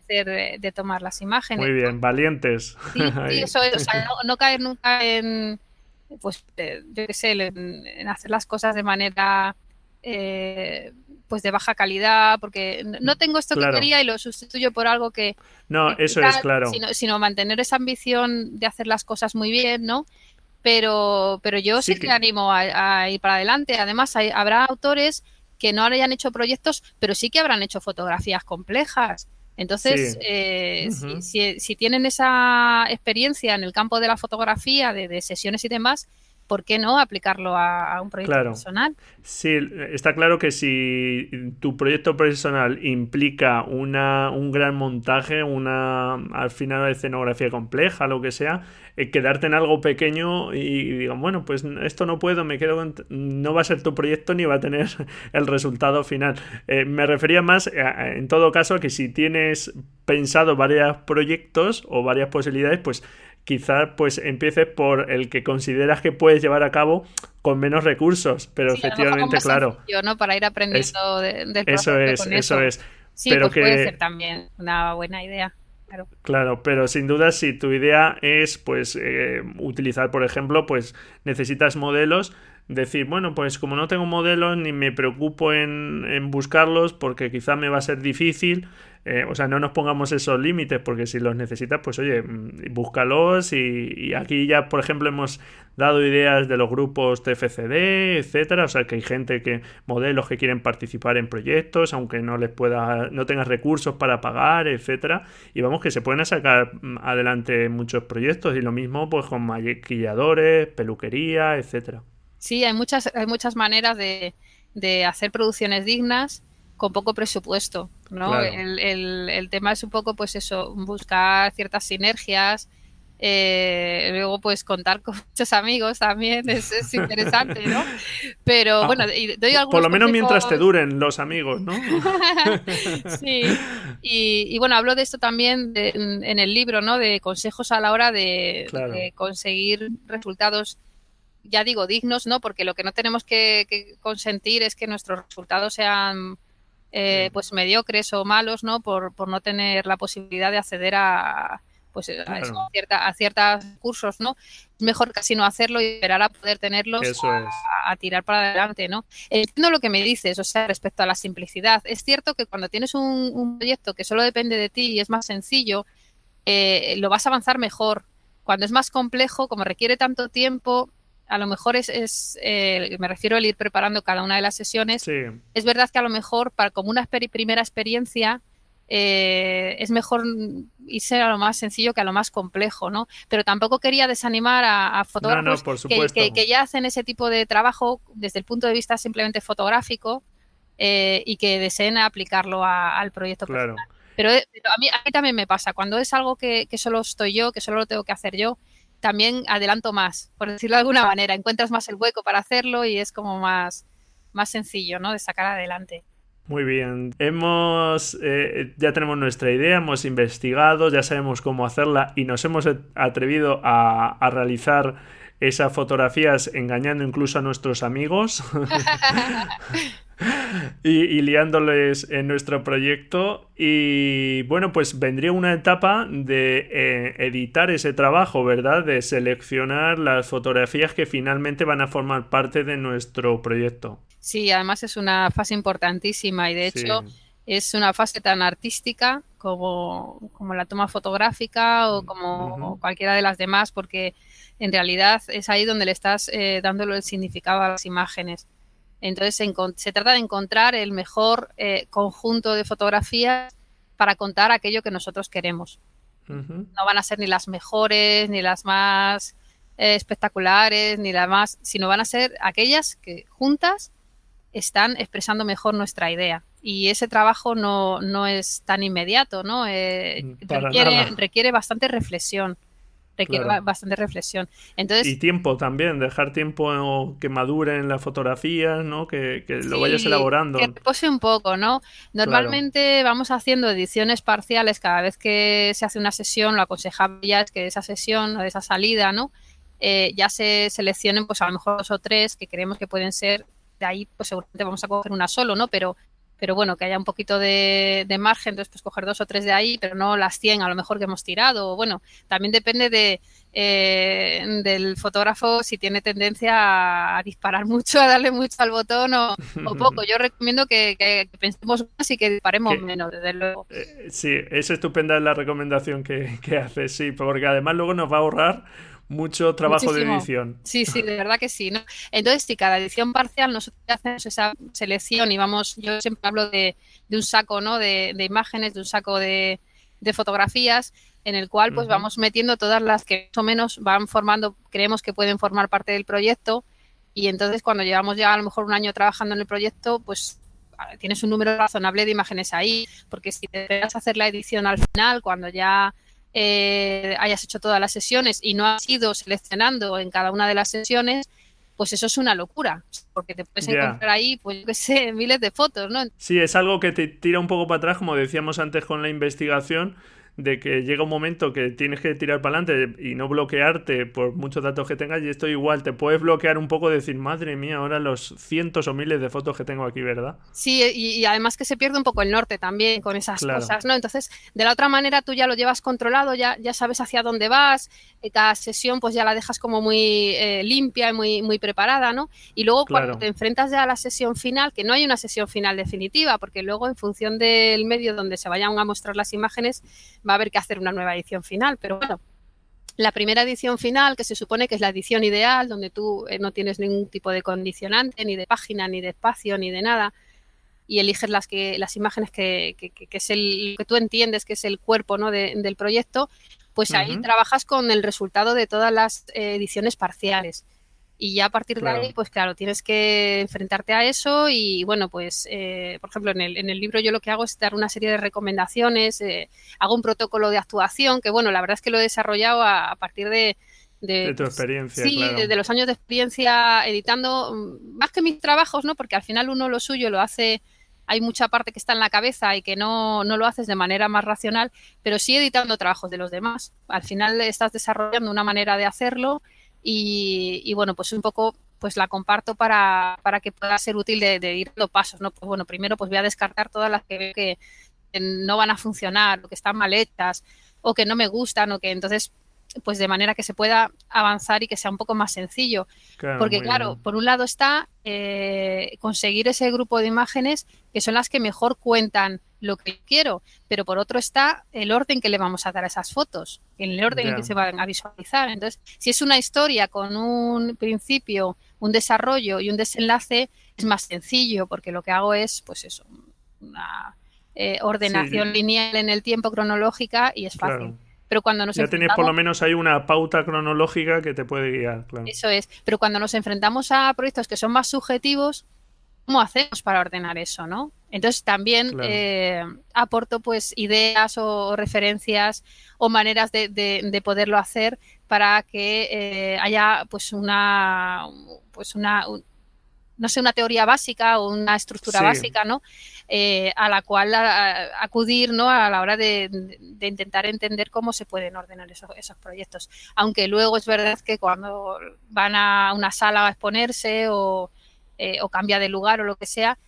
hacer, de, tomar las imágenes. Muy bien, valientes. Sí, eso es, o sea, no, caer nunca en, pues, eh, yo qué sé, en, hacer las cosas de manera, eh, pues de baja calidad, porque no tengo esto que quería y lo sustituyo por algo que... No, eso es claro. Sino, sino mantener esa ambición de hacer las cosas muy bien, ¿no? Pero, pero yo sí, que... animo a, ir para adelante. Además, habrá autores que no hayan hecho proyectos, pero sí que habrán hecho fotografías complejas. Entonces, eh, si, tienen esa experiencia en el campo de la fotografía, de sesiones y demás, ¿por qué no aplicarlo a, un proyecto personal? Sí, está claro que si tu proyecto personal implica una, un gran montaje, una al final una escenografía compleja, lo que sea, eh, quedarte en algo pequeño y, digo, bueno, pues esto no puedo, me quedo no va a ser tu proyecto ni va a tener el resultado final. Eh, me refería más, eh, en todo caso, a que si tienes pensado varios proyectos o varias posibilidades, pues quizás pues empieces por el que consideras que puedes llevar a cabo con menos recursos, pero efectivamente, claro. ¿no? Para ir aprendiendo del Eso es, eso. es. Sí, pero pues que... puede ser también una buena idea. Claro. claro. pero sin duda si tu idea es pues eh, utilizar, por ejemplo, pues necesitas modelos, decir, bueno, pues como no tengo modelos ni me preocupo en, buscarlos porque quizá me va a ser difícil, eh, o sea, no nos pongamos esos límites porque si los necesitas, pues oye, mm, búscalos y, aquí ya, por ejemplo, hemos dado ideas de los grupos TFCD, etcétera, o sea, que hay gente que, modelos que quieren participar en proyectos, aunque no les pueda, no tengas recursos para pagar, etcétera, y vamos que se pueden sacar mm, adelante muchos proyectos. Y lo mismo pues con maquilladores, peluquería, etcétera. Sí, hay muchas, hay muchas maneras de, de hacer producciones dignas con poco presupuesto, ¿no? El, tema es un poco, pues eso, buscar ciertas sinergias, eh, luego pues contar con muchos amigos también es, interesante, ¿no? Pero ah, bueno, doy algunos Por lo menos mientras te duren los amigos, ¿no? sí, y, bueno, hablo de esto también en el libro, ¿no? De consejos a la hora de, conseguir resultados ya digo, dignos, ¿no? Porque lo que no tenemos que consentir es que nuestros resultados sean eh, pues mediocres o malos, ¿no? Por, por, no tener la posibilidad de acceder a pues a, cierta, ciertos cursos, ¿no? Es mejor casi no hacerlo y esperar a poder tenerlos a, tirar para adelante, ¿no? Entiendo lo que me dices, o sea, respecto a la simplicidad. Es cierto que cuando tienes un, proyecto que solo depende de ti y es más sencillo, eh, lo vas a avanzar mejor. Cuando es más complejo, como requiere tanto tiempo, a lo mejor es, eh, me refiero al ir preparando cada una de las sesiones. Es verdad que a lo mejor para como una primera experiencia eh, es mejor irse a lo más sencillo que a lo más complejo, ¿no? Pero tampoco quería desanimar a, fotógrafos que, ya hacen ese tipo de trabajo desde el punto de vista simplemente fotográfico eh, y que deseen aplicarlo al proyecto claro. Pero, a, mí, a, mí, también me pasa, cuando es algo que, que solo estoy yo, que solo lo tengo que hacer yo, también adelanto más, por decirlo de alguna manera. Encuentras más el hueco para hacerlo y es como más, más sencillo, ¿no? De sacar adelante. Muy bien, hemos eh, ya tenemos nuestra idea, hemos investigado, ya sabemos cómo hacerla y nos hemos atrevido a, a realizar esas fotografías engañando incluso a nuestros amigos. y, liándoles en nuestro proyecto. Y bueno, pues vendría una etapa de eh, editar ese trabajo, ¿verdad? De seleccionar las fotografías que finalmente van a formar parte de nuestro proyecto. Sí, además es una fase importantísima y de hecho es una fase tan artística como, como la toma fotográfica o como cualquiera de las demás, porque en realidad es ahí donde le estás eh, dándole el significado a las imágenes. Entonces se, trata de encontrar el mejor eh, conjunto de fotografías para contar aquello que nosotros queremos. No van a ser ni las mejores, ni las más eh, espectaculares, ni las más, sino van a ser aquellas que juntas están expresando mejor nuestra idea. Y ese trabajo no, no es tan inmediato, ¿no? Eh, requiere, requiere bastante reflexión requiere bastante reflexión. Entonces, y tiempo también, dejar tiempo que madure en las fotografías, ¿no? Que, lo vayas elaborando. Que pose un poco, ¿no? Normalmente vamos haciendo ediciones parciales cada vez que se hace una sesión, lo aconsejable ya es que esa sesión o esa salida, ¿no? Eh, ya se seleccionen pues a lo mejor dos o tres que creemos que pueden ser de ahí pues seguramente vamos a coger una solo, ¿no? Pero pero bueno, que haya un poquito de, margen, entonces pues coger dos o tres de ahí, pero no las 100 a lo mejor que hemos tirado. Bueno, también depende de, eh, del fotógrafo si tiene tendencia a disparar mucho, a darle mucho al botón o, poco. Yo recomiendo que, pensemos más y que disparemos menos, desde luego. Eh, sí, es estupenda la recomendación que, que haces, sí, porque además luego nos va a ahorrar mucho trabajo de edición. Sí, sí, de verdad que sí. ¿no? Entonces, si cada edición parcial nosotros hacemos esa selección y vamos, yo siempre hablo de, un saco ¿no? de, imágenes, de un saco de, fotografías, en el cual pues vamos metiendo todas las que más o menos van formando, creemos que pueden formar parte del proyecto. Y entonces cuando llevamos ya a lo mejor un año trabajando en el proyecto, pues tienes un número razonable de imágenes ahí, porque si te esperas a hacer la edición al final, cuando ya eh, hayas hecho todas las sesiones y no has ido seleccionando en cada una de las sesiones, pues eso es una locura, porque te puedes encontrar ahí, pues yo qué sé, miles de fotos, ¿no? Sí, es algo que te tira un poco para atrás, como decíamos antes con la investigación, de que llega un momento que tienes que tirar para adelante y no bloquearte por muchos datos que tengas y esto igual te puedes bloquear un poco decir, madre mía, ahora los cientos o miles de fotos que tengo aquí, ¿verdad? Sí, y, además que se pierde un poco el norte también con esas cosas, ¿no? Entonces, de la otra manera tú ya lo llevas controlado, ya, ya sabes hacia dónde vas, cada sesión pues ya la dejas como muy eh, limpia y muy, muy preparada, ¿no? Y luego cuando te enfrentas ya a la sesión final, que no hay una sesión final definitiva, porque luego en función del medio donde se vayan a mostrar las imágenes, va a haber que hacer una nueva edición final, pero bueno, la primera edición final, que se supone que es la edición ideal, donde tú eh, no tienes ningún tipo de condicionante, ni de página, ni de espacio, ni de nada, y eliges las que las imágenes que, es el que tú entiendes que es el cuerpo ¿no? del proyecto, pues ahí trabajas con el resultado de todas las eh, ediciones parciales. Y ya a partir de ahí, pues claro, tienes que enfrentarte a eso y bueno, pues eh, por ejemplo en el, en el libro yo lo que hago es dar una serie de recomendaciones, eh, hago un protocolo de actuación que bueno, la verdad es que lo he desarrollado a, partir de, de, tu experiencia. Sí, de, los años de experiencia editando, mm, más que mis trabajos, ¿no? Porque al final uno lo suyo lo hace, hay mucha parte que está en la cabeza y que no, no lo haces de manera más racional, pero sí editando trabajos de los demás. Al final estás desarrollando una manera de hacerlo y, bueno, pues un poco pues la comparto para, para que pueda ser útil de, ir los pasos, ¿no? Pues bueno, primero pues voy a descartar todas las que veo que no van a funcionar o que están mal hechas o que no me gustan o que entonces pues de manera que se pueda avanzar y que sea un poco más sencillo. Porque claro, por un lado está eh, conseguir ese grupo de imágenes que son las que mejor cuentan lo que quiero, pero por otro está el orden que le vamos a dar a esas fotos, en el orden en que se van a visualizar. Entonces, si es una historia con un principio, un desarrollo y un desenlace, es más sencillo, porque lo que hago es, pues eso, una eh, ordenación lineal en el tiempo cronológica y es fácil. Pero cuando nos ya tenéis por lo menos hay una pauta cronológica que te puede guiar. Claro. Eso es. Pero cuando nos enfrentamos a proyectos que son más subjetivos, ¿cómo hacemos para ordenar eso, no? Entonces también eh, aporto pues ideas o, referencias o maneras de, poderlo hacer para que eh, haya pues una pues una no sé una teoría básica o una estructura básica, ¿no? Eh, a la cual acudir ¿no? a la hora de, intentar entender cómo se pueden ordenar esos, proyectos. Aunque luego es verdad que cuando van a una sala a exponerse o, eh, o cambia de lugar o lo que sea,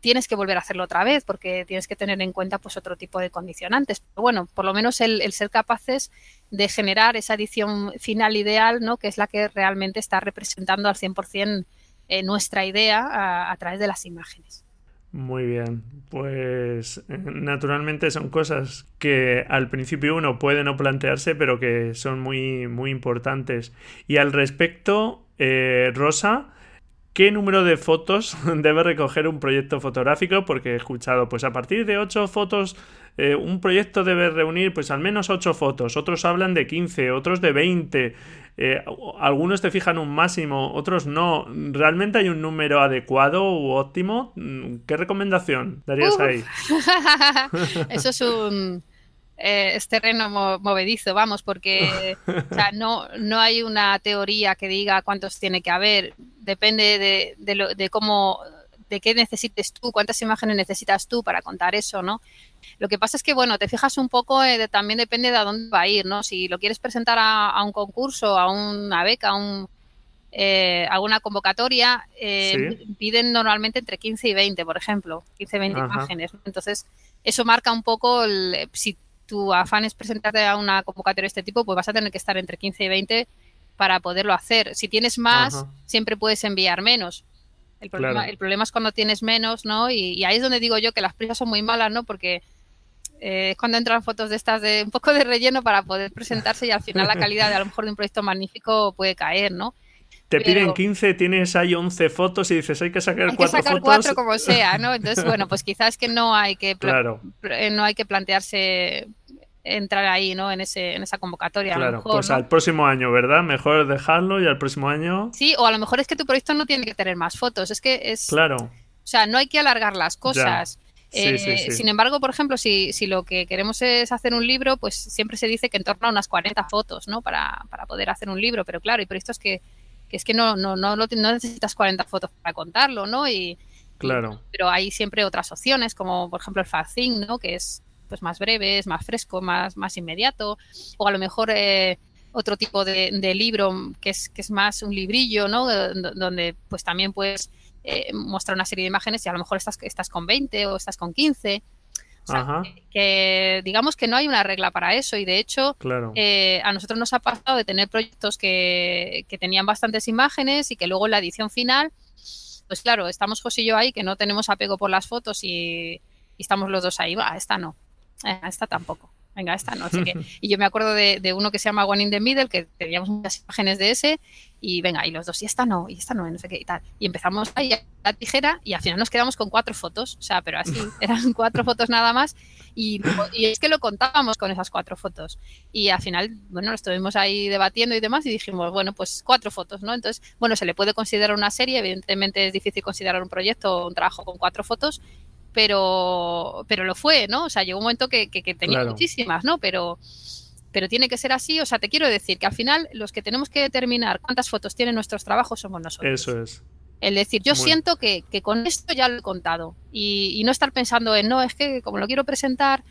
tienes que volver a hacerlo otra vez porque tienes que tener en cuenta pues otro tipo de condicionantes. Pero bueno, por lo menos el, ser capaces de generar esa edición final ideal, ¿no? que es la que realmente está representando al 100% eh, nuestra idea a través de las imágenes. Muy bien, pues eh, naturalmente son cosas que al principio uno puede no plantearse, pero que son muy, muy importantes. Y al respecto, eh, Rosa, ¿Qué número de fotos debe recoger un proyecto fotográfico? Porque he escuchado, pues a partir de 8 fotos, eh, un proyecto debe reunir pues al menos 8 fotos. Otros hablan de 15, otros de 20. Eh, algunos te fijan un máximo, otros no. ¿Realmente hay un número adecuado u óptimo? ¿Qué recomendación darías ahí? Eso es un eh, es terreno movedizo, vamos, porque no, no hay una teoría que diga cuántos tiene que haber. Depende de, de, lo, de cómo, de qué necesites tú, cuántas imágenes necesitas tú para contar eso, ¿no? Lo que pasa es que, bueno, te fijas un poco, eh, también depende de a dónde va a ir, ¿no? Si lo quieres presentar a, un concurso, a una beca, a un, eh, alguna convocatoria, eh, piden normalmente entre 15 y 20, por ejemplo, 15 y 20 imágenes. Entonces, eso marca un poco el, si tu afán es presentarte a una convocatoria de este tipo, pues vas a tener que estar entre 15 y 20 para poderlo hacer. Si tienes más, siempre puedes enviar menos. El problema, el problema es cuando tienes menos, ¿no? Y, ahí es donde digo yo que las prisas son muy malas, ¿no? Porque eh, es cuando entran fotos de estas de un poco de relleno para poder presentarse y al final la calidad de a lo mejor de un proyecto magnífico puede caer, ¿no? Te piden 15, tienes ahí 11 fotos y dices, hay que sacar hay cuatro que sacar fotos. cuatro como sea, ¿no? Entonces, bueno, pues quizás que no hay que claro. Eh, no hay que plantearse entrar ahí, ¿no? En ese en esa convocatoria. Claro, pues al próximo año, ¿verdad? Mejor dejarlo y al próximo año. Sí, o a lo mejor es que tu proyecto no tiene que tener más fotos, es que es. Claro. O sea, no hay que alargar las cosas. Eh, sin embargo, por ejemplo, si, si lo que queremos es hacer un libro, pues siempre se dice que en torno a unas 40 fotos, ¿no? Para, para poder hacer un libro, pero claro, y es que que es que no, no, no, no necesitas 40 fotos para contarlo, ¿no? Y, claro. pero hay siempre otras opciones, como por ejemplo el Facing, ¿no? Que es pues más breve, es más fresco, más, más inmediato, o a lo mejor eh, otro tipo de, libro que es, que es más un librillo, ¿no? donde pues también puedes eh, mostrar una serie de imágenes y a lo mejor estás, estás con 20 o estás con 15 que, digamos que no hay una regla para eso y de hecho eh, a nosotros nos ha pasado de tener proyectos que, tenían bastantes imágenes y que luego en la edición final, pues claro, estamos José y yo ahí que no tenemos apego por las fotos y, estamos los dos ahí, va, esta no, eh, esta tampoco venga, esta no. y yo me acuerdo de, uno que se llama One in the Middle, que teníamos muchas imágenes de ese, y venga, y los dos, y esta no, y esta no, y no sé qué, y tal. Y empezamos ahí a la tijera, y al final nos quedamos con cuatro fotos, o sea, pero así, eran cuatro fotos nada más, y, es que lo contábamos con esas cuatro fotos. Y al final, bueno, estuvimos ahí debatiendo y demás, y dijimos, bueno, pues cuatro fotos, ¿no? Entonces, bueno, se le puede considerar una serie, evidentemente es difícil considerar un proyecto o un trabajo con cuatro fotos, pero, pero lo fue, ¿no? O sea, llegó un momento que, tenía muchísimas, ¿no? Pero, pero tiene que ser así. O sea, te quiero decir que al final los que tenemos que determinar cuántas fotos tienen nuestros trabajos somos nosotros. Eso es. Es decir, yo siento que, con esto ya lo he contado y, no estar pensando en, no, es que como lo quiero presentar,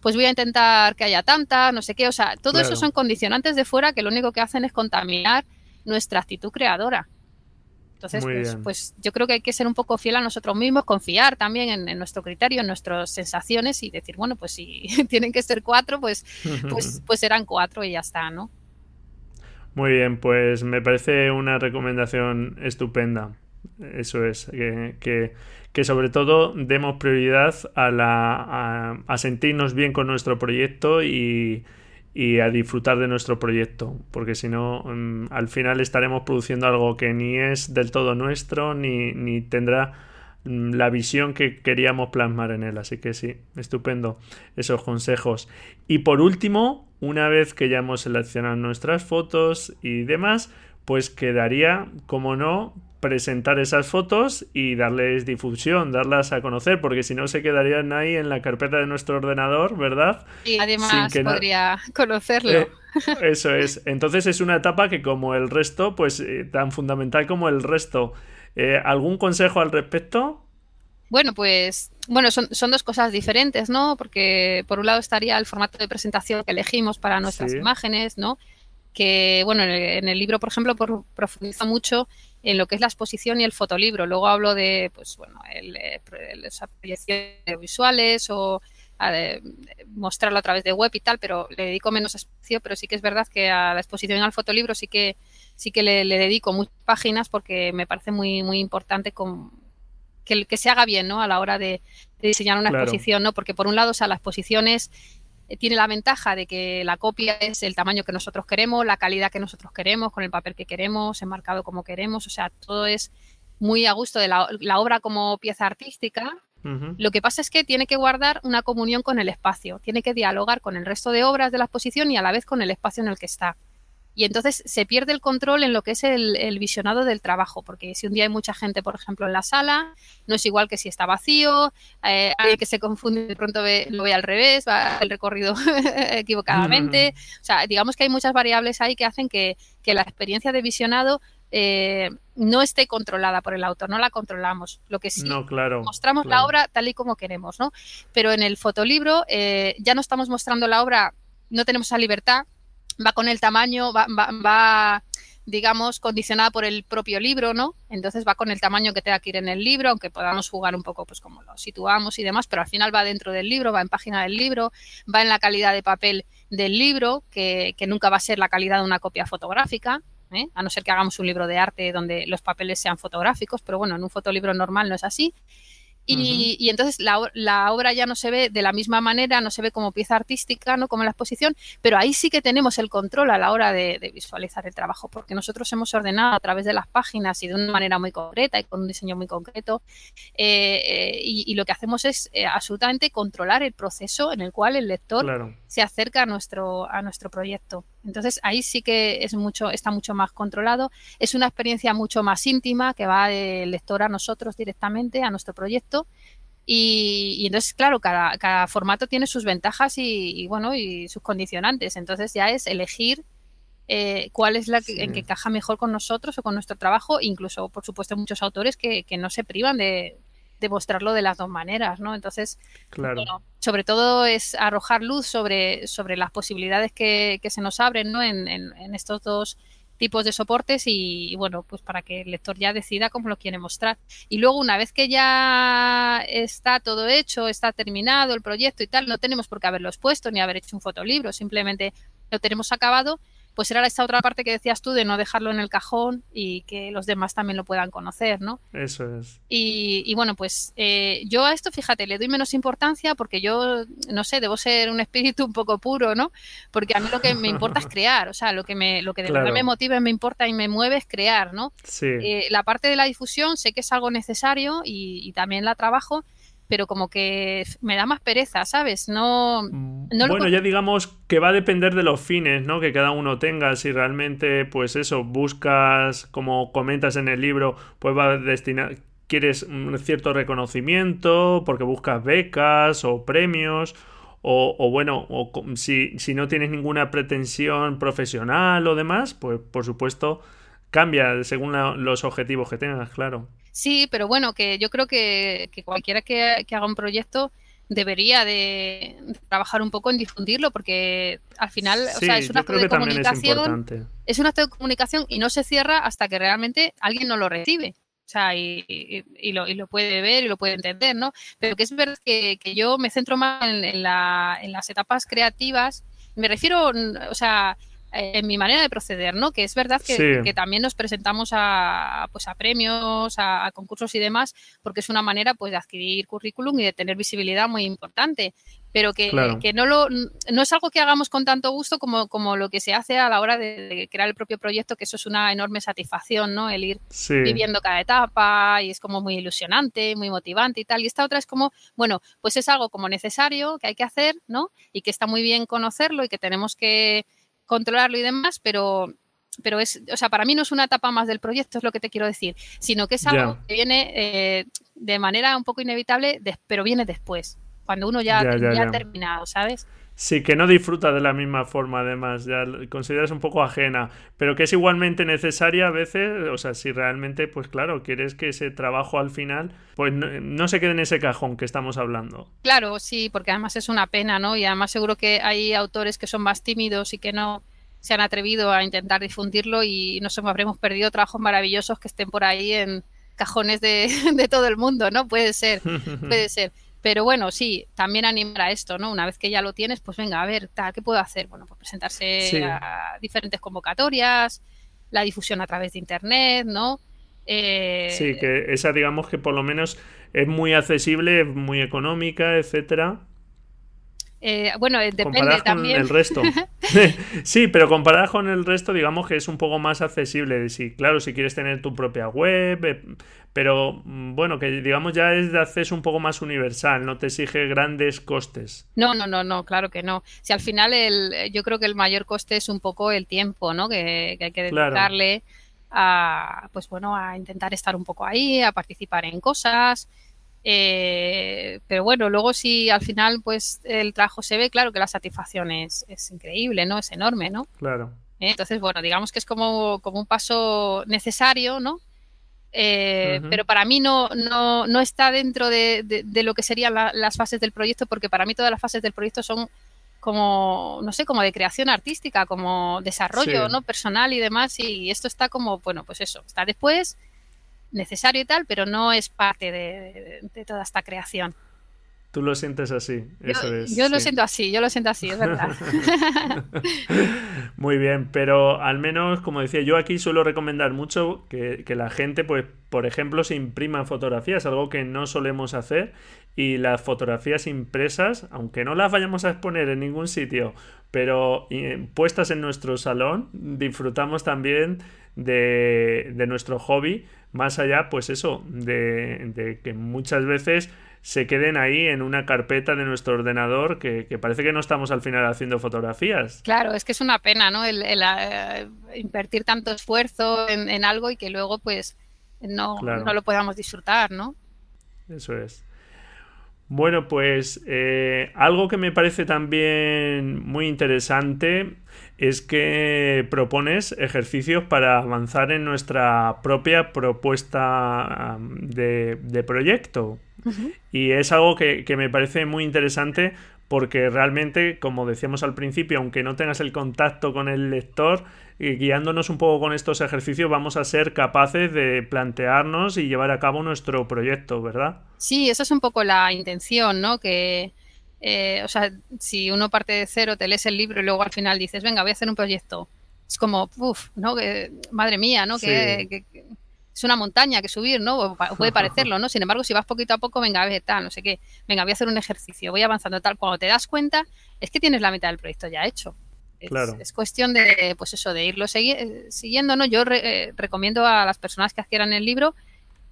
pues voy a intentar que haya tanta, no sé qué. O sea, todo eso son condicionantes de fuera que lo único que hacen es contaminar nuestra actitud creadora. Entonces, pues, pues, yo creo que hay que ser un poco fiel a nosotros mismos, confiar también en, nuestro criterio, en nuestras sensaciones y decir, bueno, pues si tienen que ser cuatro, pues, pues, pues serán cuatro y ya está, ¿no? Muy bien, pues me parece una recomendación estupenda. Eso es, que, que, sobre todo demos prioridad a, la, a sentirnos bien con nuestro proyecto y, y a disfrutar de nuestro proyecto, porque si no, mm, al final estaremos produciendo algo que ni es del todo nuestro, ni, ni tendrá mm, la visión que queríamos plasmar en él. Así que sí, estupendo esos consejos. Y por último, una vez que ya hemos seleccionado nuestras fotos y demás, pues quedaría, como no, presentar esas fotos y darles difusión, darlas a conocer, porque si no se quedarían ahí en la carpeta de nuestro ordenador, ¿verdad? Y además podría conocerlo. Eh, eso es. Entonces es una etapa que como el resto, pues eh, tan fundamental como el resto. Eh, ¿Algún consejo al respecto? Bueno, pues bueno, son, son, dos cosas diferentes, ¿no? Porque por un lado estaría el formato de presentación que elegimos para nuestras imágenes, ¿no? Que, bueno, en el, libro, por ejemplo, profundiza mucho en lo que es la exposición y el fotolibro. Luego hablo de, pues bueno, el, eh, las proyecciones visuales o mostrarlo a través de web y tal, pero le dedico menos espacio, pero sí que es verdad que a la exposición y al fotolibro sí que sí que le, dedico muchas páginas porque me parece muy muy importante que, que se haga bien, ¿no? A la hora de, diseñar una exposición, ¿no? Porque por un lado, o sea, la exposición es tiene la ventaja de que la copia es el tamaño que nosotros queremos, la calidad que nosotros queremos, con el papel que queremos, enmarcado como queremos, o sea, todo es muy a gusto de la, obra como pieza artística. Lo que pasa es que tiene que guardar una comunión con el espacio, tiene que dialogar con el resto de obras de la exposición y a la vez con el espacio en el que está. Y entonces se pierde el control en lo que es el, visionado del trabajo, porque si un día hay mucha gente, por ejemplo, en la sala, no es igual que si está vacío, eh, alguien que se confunde de pronto lo ve al revés, va el recorrido equivocadamente. O sea, digamos que hay muchas variables ahí que hacen que, que la experiencia de visionado eh, no esté controlada por el autor, no la controlamos. Lo que sí, mostramos la obra tal y como queremos, ¿no? Pero en el fotolibro eh, ya no estamos mostrando la obra, no tenemos esa libertad, va con el tamaño, va, va, digamos, condicionada por el propio libro, ¿no? Entonces va con el tamaño que tenga que ir en el libro, aunque podamos jugar un poco, pues como lo situamos y demás, pero al final va dentro del libro, va en página del libro, va en la calidad de papel del libro, que, que nunca va a ser la calidad de una copia fotográfica, ¿eh? a no ser que hagamos un libro de arte donde los papeles sean fotográficos, pero bueno, en un fotolibro normal no es así. Y, entonces la, obra ya no se ve de la misma manera, no se ve como pieza artística, no como en la exposición, pero ahí sí que tenemos el control a la hora de, visualizar el trabajo, porque nosotros hemos ordenado a través de las páginas y de una manera muy concreta y con un diseño muy concreto, eh, eh, y, lo que hacemos es absolutamente controlar el proceso en el cual el lector se acerca a nuestro, a nuestro proyecto. Entonces ahí sí que es mucho, está mucho más controlado. Es una experiencia mucho más íntima que va del lector a nosotros directamente, a nuestro proyecto. Y, entonces, claro, cada, formato tiene sus ventajas y, bueno, y sus condicionantes. Entonces ya es elegir eh, cuál es la que, en que encaja mejor con nosotros o con nuestro trabajo. Incluso, por supuesto, muchos autores que, que no se privan de, demostrarlo de las dos maneras, ¿no? Entonces, bueno, sobre todo es arrojar luz sobre, sobre las posibilidades que, se nos abren, ¿no? En, en, estos dos tipos de soportes y, bueno, pues para que el lector ya decida cómo lo quiere mostrar. Y luego, una vez que ya está todo hecho, está terminado el proyecto y tal, no tenemos por qué haberlo expuesto ni haber hecho un fotolibro, simplemente lo tenemos acabado pues era esta otra parte que decías tú de no dejarlo en el cajón y que los demás también lo puedan conocer, ¿no? Eso es. Y, bueno, pues eh, yo a esto, fíjate, le doy menos importancia porque yo, no sé, debo ser un espíritu un poco puro, ¿no? Porque a mí lo que me importa es crear, o sea, lo que, me, lo que de verdad me motiva, me importa y me mueve es crear, ¿no? Sí. Eh, la parte de la difusión sé que es algo necesario y también la trabajo, pero como que me da más pereza, ¿sabes? No, mm, bueno, ya digamos que va a depender de los fines, ¿no? Que cada uno tenga. Si realmente, pues eso, buscas, como comentas en el libro, pues va a destinar, quieres un cierto reconocimiento, porque buscas becas o premios. O, o bueno, o si, si no tienes ninguna pretensión profesional o demás, pues por supuesto cambia según los objetivos que tengas, claro. Sí, pero bueno, que yo creo que, cualquiera que, haga un proyecto debería de, trabajar un poco en difundirlo porque al final o sea, es una acto de comunicación es, un acto de comunicación y no se cierra hasta que realmente alguien no lo recibe o sea, y, lo, y lo, puede ver y lo puede entender, ¿no? Pero que es verdad que, yo me centro más en, en, la, en las etapas creativas. Me refiero, o sea, en mi manera de proceder, ¿no? Que es verdad que, también nos presentamos a, pues a premios, a, concursos y demás, porque es una manera pues de adquirir currículum y de tener visibilidad muy importante. Pero que, que no lo no es algo que hagamos con tanto gusto como, como lo que se hace a la hora de, crear el propio proyecto, que eso es una enorme satisfacción, ¿no? El ir viviendo cada etapa y es como muy ilusionante, muy motivante y tal. Y esta otra es como, bueno, pues es algo como necesario que hay que hacer, ¿no? Y que está muy bien conocerlo y que tenemos que controlarlo y demás, pero, pero es, o sea, para mí no es una etapa más del proyecto, es lo que te quiero decir, sino que es algo que viene eh, de manera un poco inevitable, pero viene después, cuando uno ya, ya, ha terminado, ¿sabes? Sí, que no disfruta de la misma forma, además, ya consideras un poco ajena, pero que es igualmente necesaria a veces, o sea, si realmente, pues claro, quieres que ese trabajo al final, pues no, se quede en ese cajón que estamos hablando. Claro, sí, porque además es una pena, ¿no? Y además seguro que hay autores que son más tímidos y que no se han atrevido a intentar difundirlo y nos habremos perdido trabajos maravillosos que estén por ahí en cajones de todo el mundo, ¿no? Puede ser, puede ser. Pero bueno, sí, también animar a esto, ¿no? Una vez que ya lo tienes, pues venga, a ver, ¿qué puedo hacer? Bueno, pues presentarse a diferentes convocatorias, la difusión a través de Internet, ¿no? Eh, sí, que esa digamos que por lo menos es muy accesible, muy económica, etcétera. Eh, bueno, eh, depende también. Con el resto. sí, pero comparada con el resto, digamos que es un poco más accesible. Sí, claro, si quieres tener tu propia web, eh, pero mm, bueno, que digamos ya es de acceso un poco más universal, no te exige grandes costes. No, no, no, no, claro que no. Si al final el, yo creo que el mayor coste es un poco el tiempo, ¿no? Que, hay que dedicarle a, pues bueno, a intentar estar un poco ahí, a participar en cosas. Eh, pero bueno, luego si al final pues el trabajo se ve, claro que la satisfacción es, es increíble, ¿no? Es enorme, ¿no? Claro. Eh, entonces, bueno, digamos que es como, como un paso necesario, ¿no? Eh, pero para mí no, no, no está dentro de, de, lo que serían las fases del proyecto, porque para mí todas las fases del proyecto son como, no sé, como de creación artística, como desarrollo ¿no? personal y demás, y esto está como, bueno, pues eso, está después, necesario y tal, pero no es parte de toda esta creación. Tú lo sientes así, eso yo, es. Yo lo siento así, yo lo siento así, es verdad. Muy bien, pero al menos, como decía, yo aquí suelo recomendar mucho que, la gente, pues, por ejemplo, se imprima fotografías, algo que no solemos hacer, y las fotografías impresas, aunque no las vayamos a exponer en ningún sitio, pero eh, puestas en nuestro salón, disfrutamos también de, de nuestro hobby, más allá, pues eso, de, de que muchas veces se queden ahí en una carpeta de nuestro ordenador que, parece que no estamos al final haciendo fotografías. Claro, es que es una pena, ¿no? El, eh, invertir tanto esfuerzo en, algo y que luego pues no, no, lo podamos disfrutar, ¿no? Eso es. Bueno, pues eh, algo que me parece también muy interesante es que propones ejercicios para avanzar en nuestra propia propuesta de, de proyecto. Y es algo que, me parece muy interesante porque realmente, como decíamos al principio, aunque no tengas el contacto con el lector, y guiándonos un poco con estos ejercicios, vamos a ser capaces de plantearnos y llevar a cabo nuestro proyecto, ¿verdad? Sí, esa es un poco la intención, ¿no? Que, eh, o sea, si uno parte de cero, te lees el libro y luego al final dices, venga, voy a hacer un proyecto. Es como, uff, ¿no? Que, madre mía, ¿no? que, es una montaña que subir, ¿no? puede parecerlo, ¿no? Sin embargo, si vas poquito a poco, venga, a ver, tal, no sé qué, venga, voy a hacer un ejercicio, voy avanzando tal, cuando te das cuenta, es que tienes la mitad del proyecto ya hecho. Es, claro. es cuestión de, pues eso, de irlo eh, siguiendo, ¿no? Yo eh, recomiendo a las personas que adquieran el libro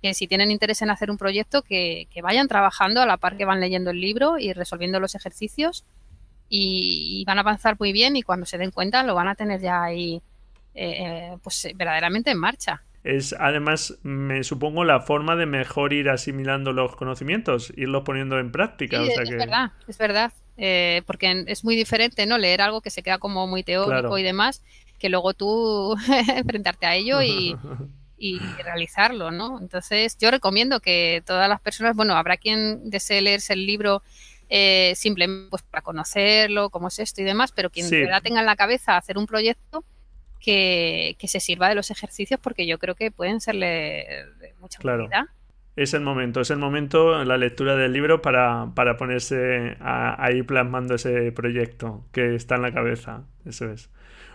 que si tienen interés en hacer un proyecto, que, vayan trabajando a la par que van leyendo el libro y resolviendo los ejercicios y, van a avanzar muy bien y cuando se den cuenta lo van a tener ya ahí eh, pues verdaderamente en marcha es además, me supongo, la forma de mejor ir asimilando los conocimientos, irlos poniendo en práctica. es, verdad, es verdad, eh, porque es muy diferente, ¿no? Leer algo que se queda como muy teórico y demás, que luego tú enfrentarte a ello y, y realizarlo, ¿no? Entonces, yo recomiendo que todas las personas, bueno, habrá quien desee leerse el libro eh, simplemente pues, para conocerlo, cómo es esto y demás, pero quien de verdad tenga en la cabeza hacer un proyecto, que, se sirva de los ejercicios porque yo creo que pueden serle de mucha claro. Es el momento, es el momento, la lectura del libro para, para ponerse a, ir plasmando ese proyecto que está en la cabeza. Eso es.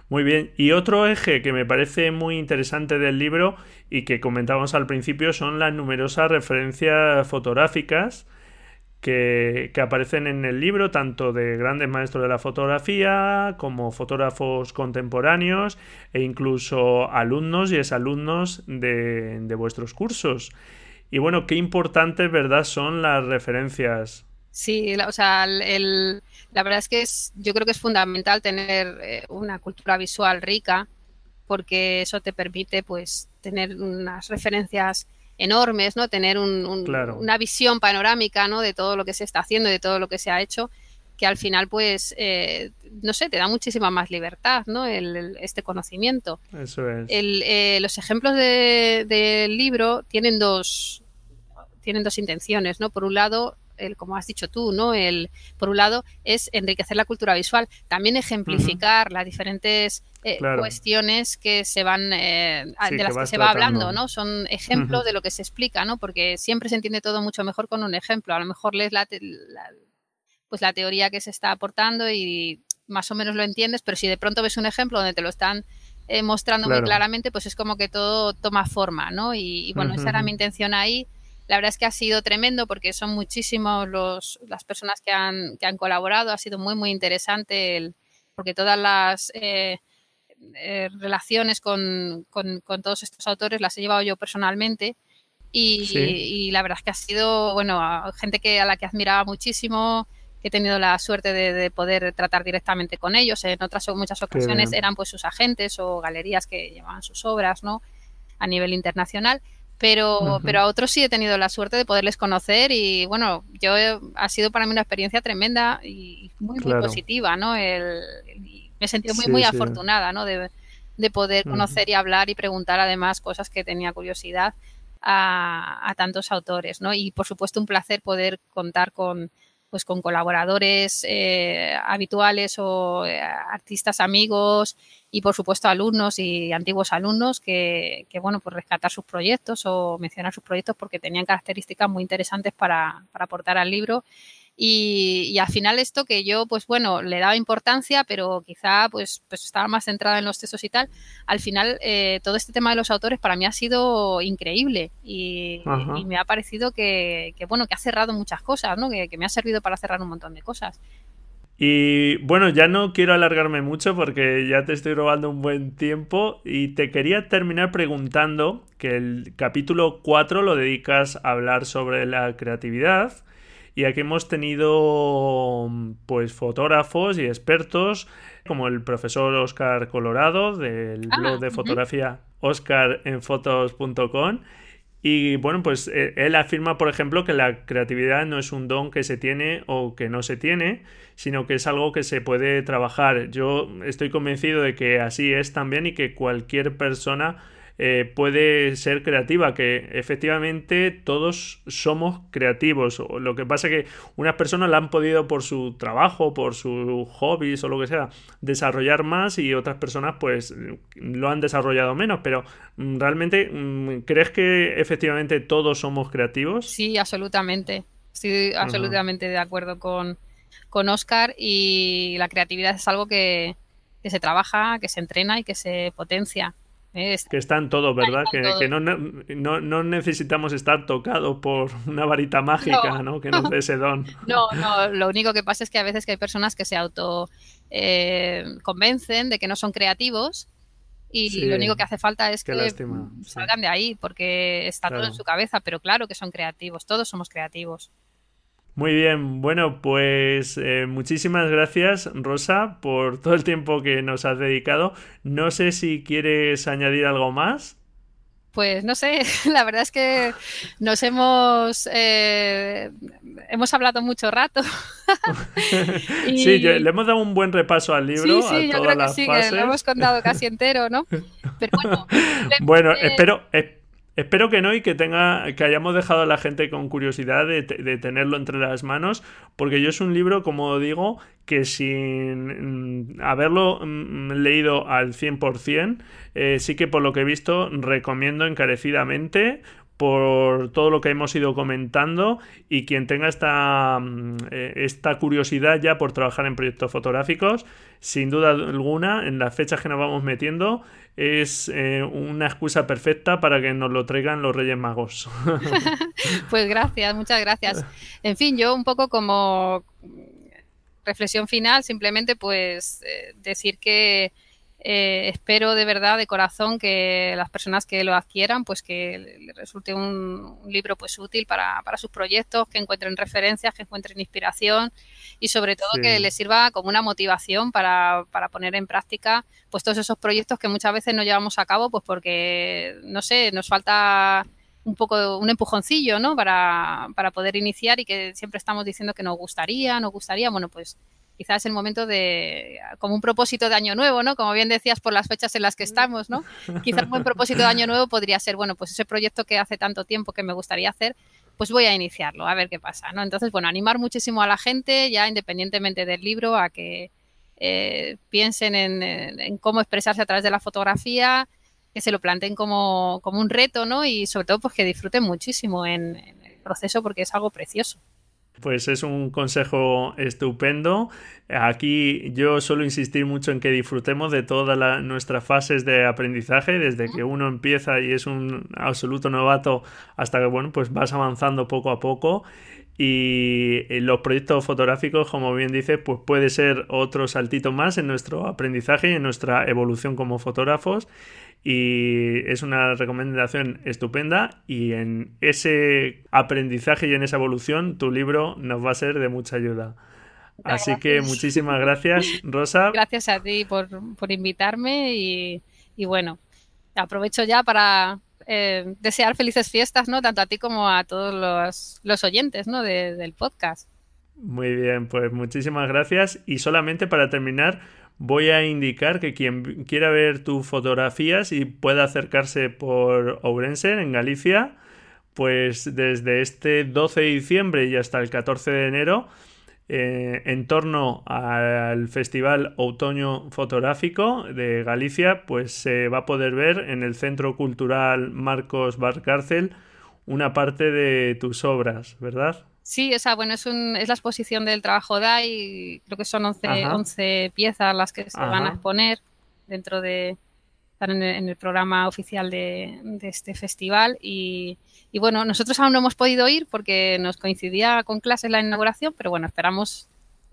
Muy bien. Y otro eje que me parece muy interesante del libro y que comentábamos al principio son las numerosas referencias fotográficas que, aparecen en el libro, tanto de grandes maestros de la fotografía como fotógrafos contemporáneos e incluso alumnos y exalumnos de, de vuestros cursos. Y bueno, qué importantes, ¿verdad?, son las referencias. Sí, o sea, el, la verdad es que es, yo creo que es fundamental tener eh, una cultura visual rica porque eso te permite pues tener unas referencias enormes, ¿no? Tener una visión panorámica, ¿no? De todo lo que se está haciendo, de todo lo que se ha hecho, que al final, pues, eh, no sé, te da muchísima más libertad, ¿no? El, este conocimiento. Eso es. Eh, los ejemplos del libro tienen dos, tienen dos intenciones, ¿no? Por un lado, el, como has dicho tú, ¿no? El, por un lado, es enriquecer la cultura visual, también ejemplificar las diferentes eh, cuestiones que se van, eh, de las que, se va hablando, ¿no? Son ejemplos de lo que se explica, ¿no? Porque siempre se entiende todo mucho mejor con un ejemplo. A lo mejor lees la, pues la teoría que se está aportando y más o menos lo entiendes, pero si de pronto ves un ejemplo donde te lo están eh, mostrando muy claramente, pues es como que todo toma forma, ¿no? Y, bueno, esa era mi intención ahí La verdad es que ha sido tremendo porque son muchísimos los, las personas que han, que han colaborado. Ha sido muy, muy interesante el, porque todas las eh, eh, relaciones con, con, todos estos autores las he llevado yo personalmente. Y, la verdad es que ha sido, bueno, gente que a la que admiraba muchísimo, que he tenido la suerte de, poder tratar directamente con ellos. En otras muchas ocasiones eran pues sus agentes o galerías que llevaban sus obras, ¿no? A nivel internacional pero, pero a otros sí he tenido la suerte de poderles conocer y bueno, yo ha sido para mí una experiencia tremenda y muy, muy positiva, ¿no? El, me he sentido muy, muy afortunada, ¿no? De, poder conocer y hablar y preguntar además cosas que tenía curiosidad a, a tantos autores, ¿no? Y por supuesto un placer poder contar con, pues con colaboradores eh, habituales o eh, artistas amigos y por supuesto alumnos y antiguos alumnos que, que, bueno pues rescatar sus proyectos o mencionar sus proyectos porque tenían características muy interesantes para, para aportar al libro y, al final esto que yo, pues bueno, le daba importancia, pero quizá pues, pues estaba más centrada en los textos y tal, al final eh, todo este tema de los autores para mí ha sido increíble y, me ha parecido que, bueno, que ha cerrado muchas cosas, ¿no? Que, me ha servido para cerrar un montón de cosas. Y bueno, ya no quiero alargarme mucho porque ya te estoy robando un buen tiempo y te quería terminar preguntando que el capítulo 4 lo dedicas a hablar sobre la creatividad y aquí hemos tenido pues fotógrafos y expertos como el profesor Oscar Colorado del ah, blog de fotografía oscarenfotos.com y bueno, pues eh, él afirma, por ejemplo, que la creatividad no es un don que se tiene o que no se tiene, sino que es algo que se puede trabajar. Yo estoy convencido de que así es también y que cualquier persona eh, puede ser creativa, que efectivamente todos somos creativos. Lo que pasa es que unas personas la han podido por su trabajo, por sus hobbies o lo que sea, desarrollar más y otras personas pues lo han desarrollado menos, pero mm, realmente mm, ¿crees que efectivamente todos somos creativos? Sí, absolutamente. Estoy absolutamente de acuerdo con, con Oscar y la creatividad es algo que, que se trabaja, que se entrena y que se potencia. Que están todos, ¿verdad? que, no, no, necesitamos estar tocados por una varita mágica, ¿no? Que nos dé ese don. No, no, lo único que pasa es que a veces que hay personas que se auto eh, convencen de que no son creativos y lo único que hace falta es que salgan de ahí porque está todo en su cabeza, pero claro que son creativos, todos somos creativos. Muy bien, bueno, pues eh, muchísimas gracias Rosa por todo el tiempo que nos has dedicado. No sé si quieres añadir algo más. Pues no sé, la verdad es que nos hemos eh, hemos hablado mucho rato. Sí, le hemos dado un buen repaso al libro. Sí, sí, yo creo que sí, que lo hemos contado casi entero, ¿no? Pero bueno, bueno espero, Espero que no y que tenga que hayamos dejado a la gente con curiosidad de, tenerlo entre las manos, porque yo es un libro, como digo, que sin mm, haberlo mm, leído al 100%, eh, sí que por lo que he visto recomiendo encarecidamente por todo lo que hemos ido comentando y quien tenga esta, mm, eh, esta curiosidad ya por trabajar en proyectos fotográficos, sin duda alguna, en las fechas que nos vamos metiendo, es eh, una excusa perfecta para que nos lo traigan los Reyes Magos. pues gracias, muchas gracias. En fin, yo un poco como reflexión final, simplemente pues eh, decir que eh, espero de verdad, de corazón, que las personas que lo adquieran, pues que les resulte un, libro pues útil para, sus proyectos, que encuentren referencias, que encuentren inspiración y sobre todo que les sirva como una motivación para, poner en práctica pues todos esos proyectos que muchas veces no llevamos a cabo, pues porque, no sé, nos falta un poco un empujoncillo, ¿no? Para, para poder iniciar y que siempre estamos diciendo que nos gustaría, nos gustaría, bueno, pues quizás es el momento de, como un propósito de año nuevo, ¿no? Como bien decías, por las fechas en las que estamos, ¿no? Quizás un buen propósito de año nuevo podría ser, bueno, pues ese proyecto que hace tanto tiempo que me gustaría hacer, pues voy a iniciarlo, a ver qué pasa, ¿no? Entonces, bueno, animar muchísimo a la gente, ya independientemente del libro, a que eh, piensen en, cómo expresarse a través de la fotografía, que se lo planteen como, como un reto, ¿no? Y sobre todo, pues que disfruten muchísimo en, en el proceso porque es algo precioso. Pues es un consejo estupendo. Aquí yo suelo insistir mucho en que disfrutemos de todas nuestras fases de aprendizaje, desde que uno empieza y es un absoluto novato hasta que bueno, pues vas avanzando poco a poco. Y los proyectos fotográficos, como bien dice, pues puede ser otro saltito más en nuestro aprendizaje y en nuestra evolución como fotógrafos y es una recomendación estupenda y en ese aprendizaje y en esa evolución tu libro nos va a ser de mucha ayuda. Así que muchísimas gracias, Rosa. Gracias a ti por, invitarme y, bueno, aprovecho ya para eh, desear felices fiestas, ¿no? Tanto a ti como a todos los, oyentes, ¿no? del podcast. Muy bien, pues muchísimas gracias. Y solamente para terminar, voy a indicar que quien quiera ver tus fotografías y pueda acercarse por Ourense, en Galicia, pues desde este 12 de diciembre y hasta el 14 de enero, eh, en torno al Festival Otoño Fotográfico de Galicia, pues se va a poder ver en el Centro Cultural Marcos Barcárcel una parte de tus obras, ¿verdad? Sí, o sea, bueno, es, un, es la exposición del trabajo DAI, creo que son 11, piezas las que se van a exponer dentro de, en el, programa oficial de, este festival y, bueno, nosotros aún no hemos podido ir porque nos coincidía con clases la inauguración, pero bueno, esperamos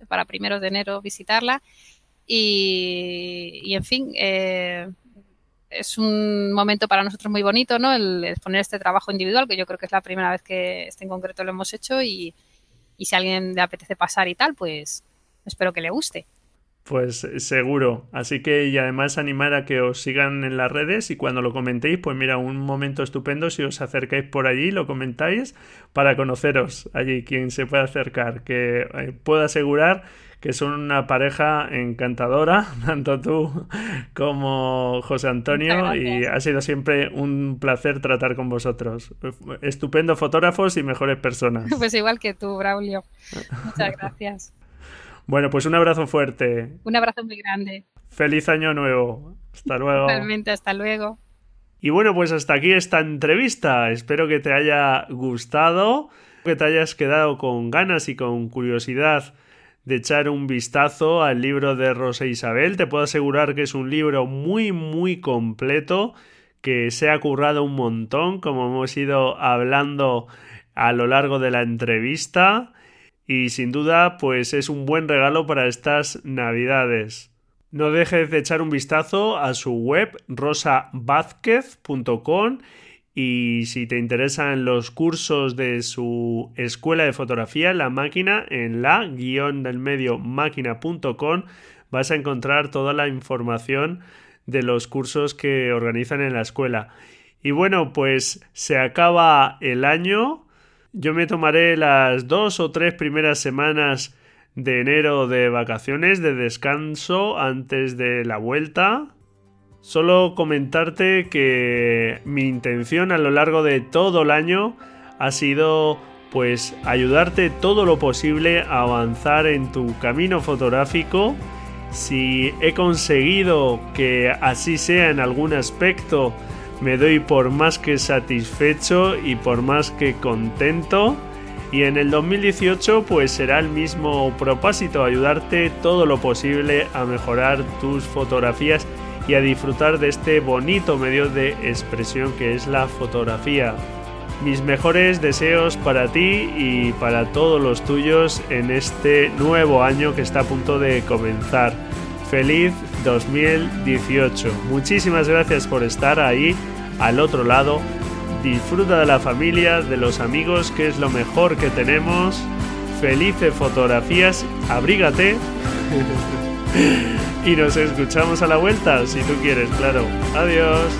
para primeros de enero visitarla y, y en fin, eh, es un momento para nosotros muy bonito, ¿no? El exponer este trabajo individual, que yo creo que es la primera vez que este en concreto lo hemos hecho y, si a alguien le apetece pasar y tal, pues espero que le guste. Pues seguro. Así que y además animar a que os sigan en las redes y cuando lo comentéis, pues mira, un momento estupendo si os acercáis por allí, lo comentáis para conoceros allí, quien se pueda acercar, que eh, puedo asegurar que son una pareja encantadora, tanto tú como José Antonio, y ha sido siempre un placer tratar con vosotros. Estupendo fotógrafos y mejores personas. Pues igual que tú, Braulio. Muchas gracias. Bueno, pues un abrazo fuerte. Un abrazo muy grande. Feliz año nuevo. Hasta luego. Realmente, hasta luego. Y bueno, pues hasta aquí esta entrevista. Espero que te haya gustado, que te hayas quedado con ganas y con curiosidad de echar un vistazo al libro de Rosa Isabel. Te puedo asegurar que es un libro muy, muy completo, que se ha currado un montón, como hemos ido hablando a lo largo de la entrevista. Y sin duda, pues es un buen regalo para estas navidades. No dejes de echar un vistazo a su web rosavázquez.com y si te interesan los cursos de su escuela de fotografía, la máquina, en la guion del medio máquina.com vas a encontrar toda la información de los cursos que organizan en la escuela. Y bueno, pues se acaba el año. Yo me tomaré las dos o tres primeras semanas de enero de vacaciones, de descanso antes de la vuelta. Solo comentarte que mi intención a lo largo de todo el año ha sido pues ayudarte todo lo posible a avanzar en tu camino fotográfico. Si he conseguido que así sea en algún aspecto, me doy por más que satisfecho y por más que contento. Y en el 2018 pues será el mismo propósito, ayudarte todo lo posible a mejorar tus fotografías y a disfrutar de este bonito medio de expresión que es la fotografía. Mis mejores deseos para ti y para todos los tuyos en este nuevo año que está a punto de comenzar. Feliz 2018. Muchísimas gracias por estar ahí al otro lado. Disfruta de la familia, de los amigos, que es lo mejor que tenemos. Felices fotografías, abrígate. y nos escuchamos a la vuelta, si tú quieres, claro. Adiós.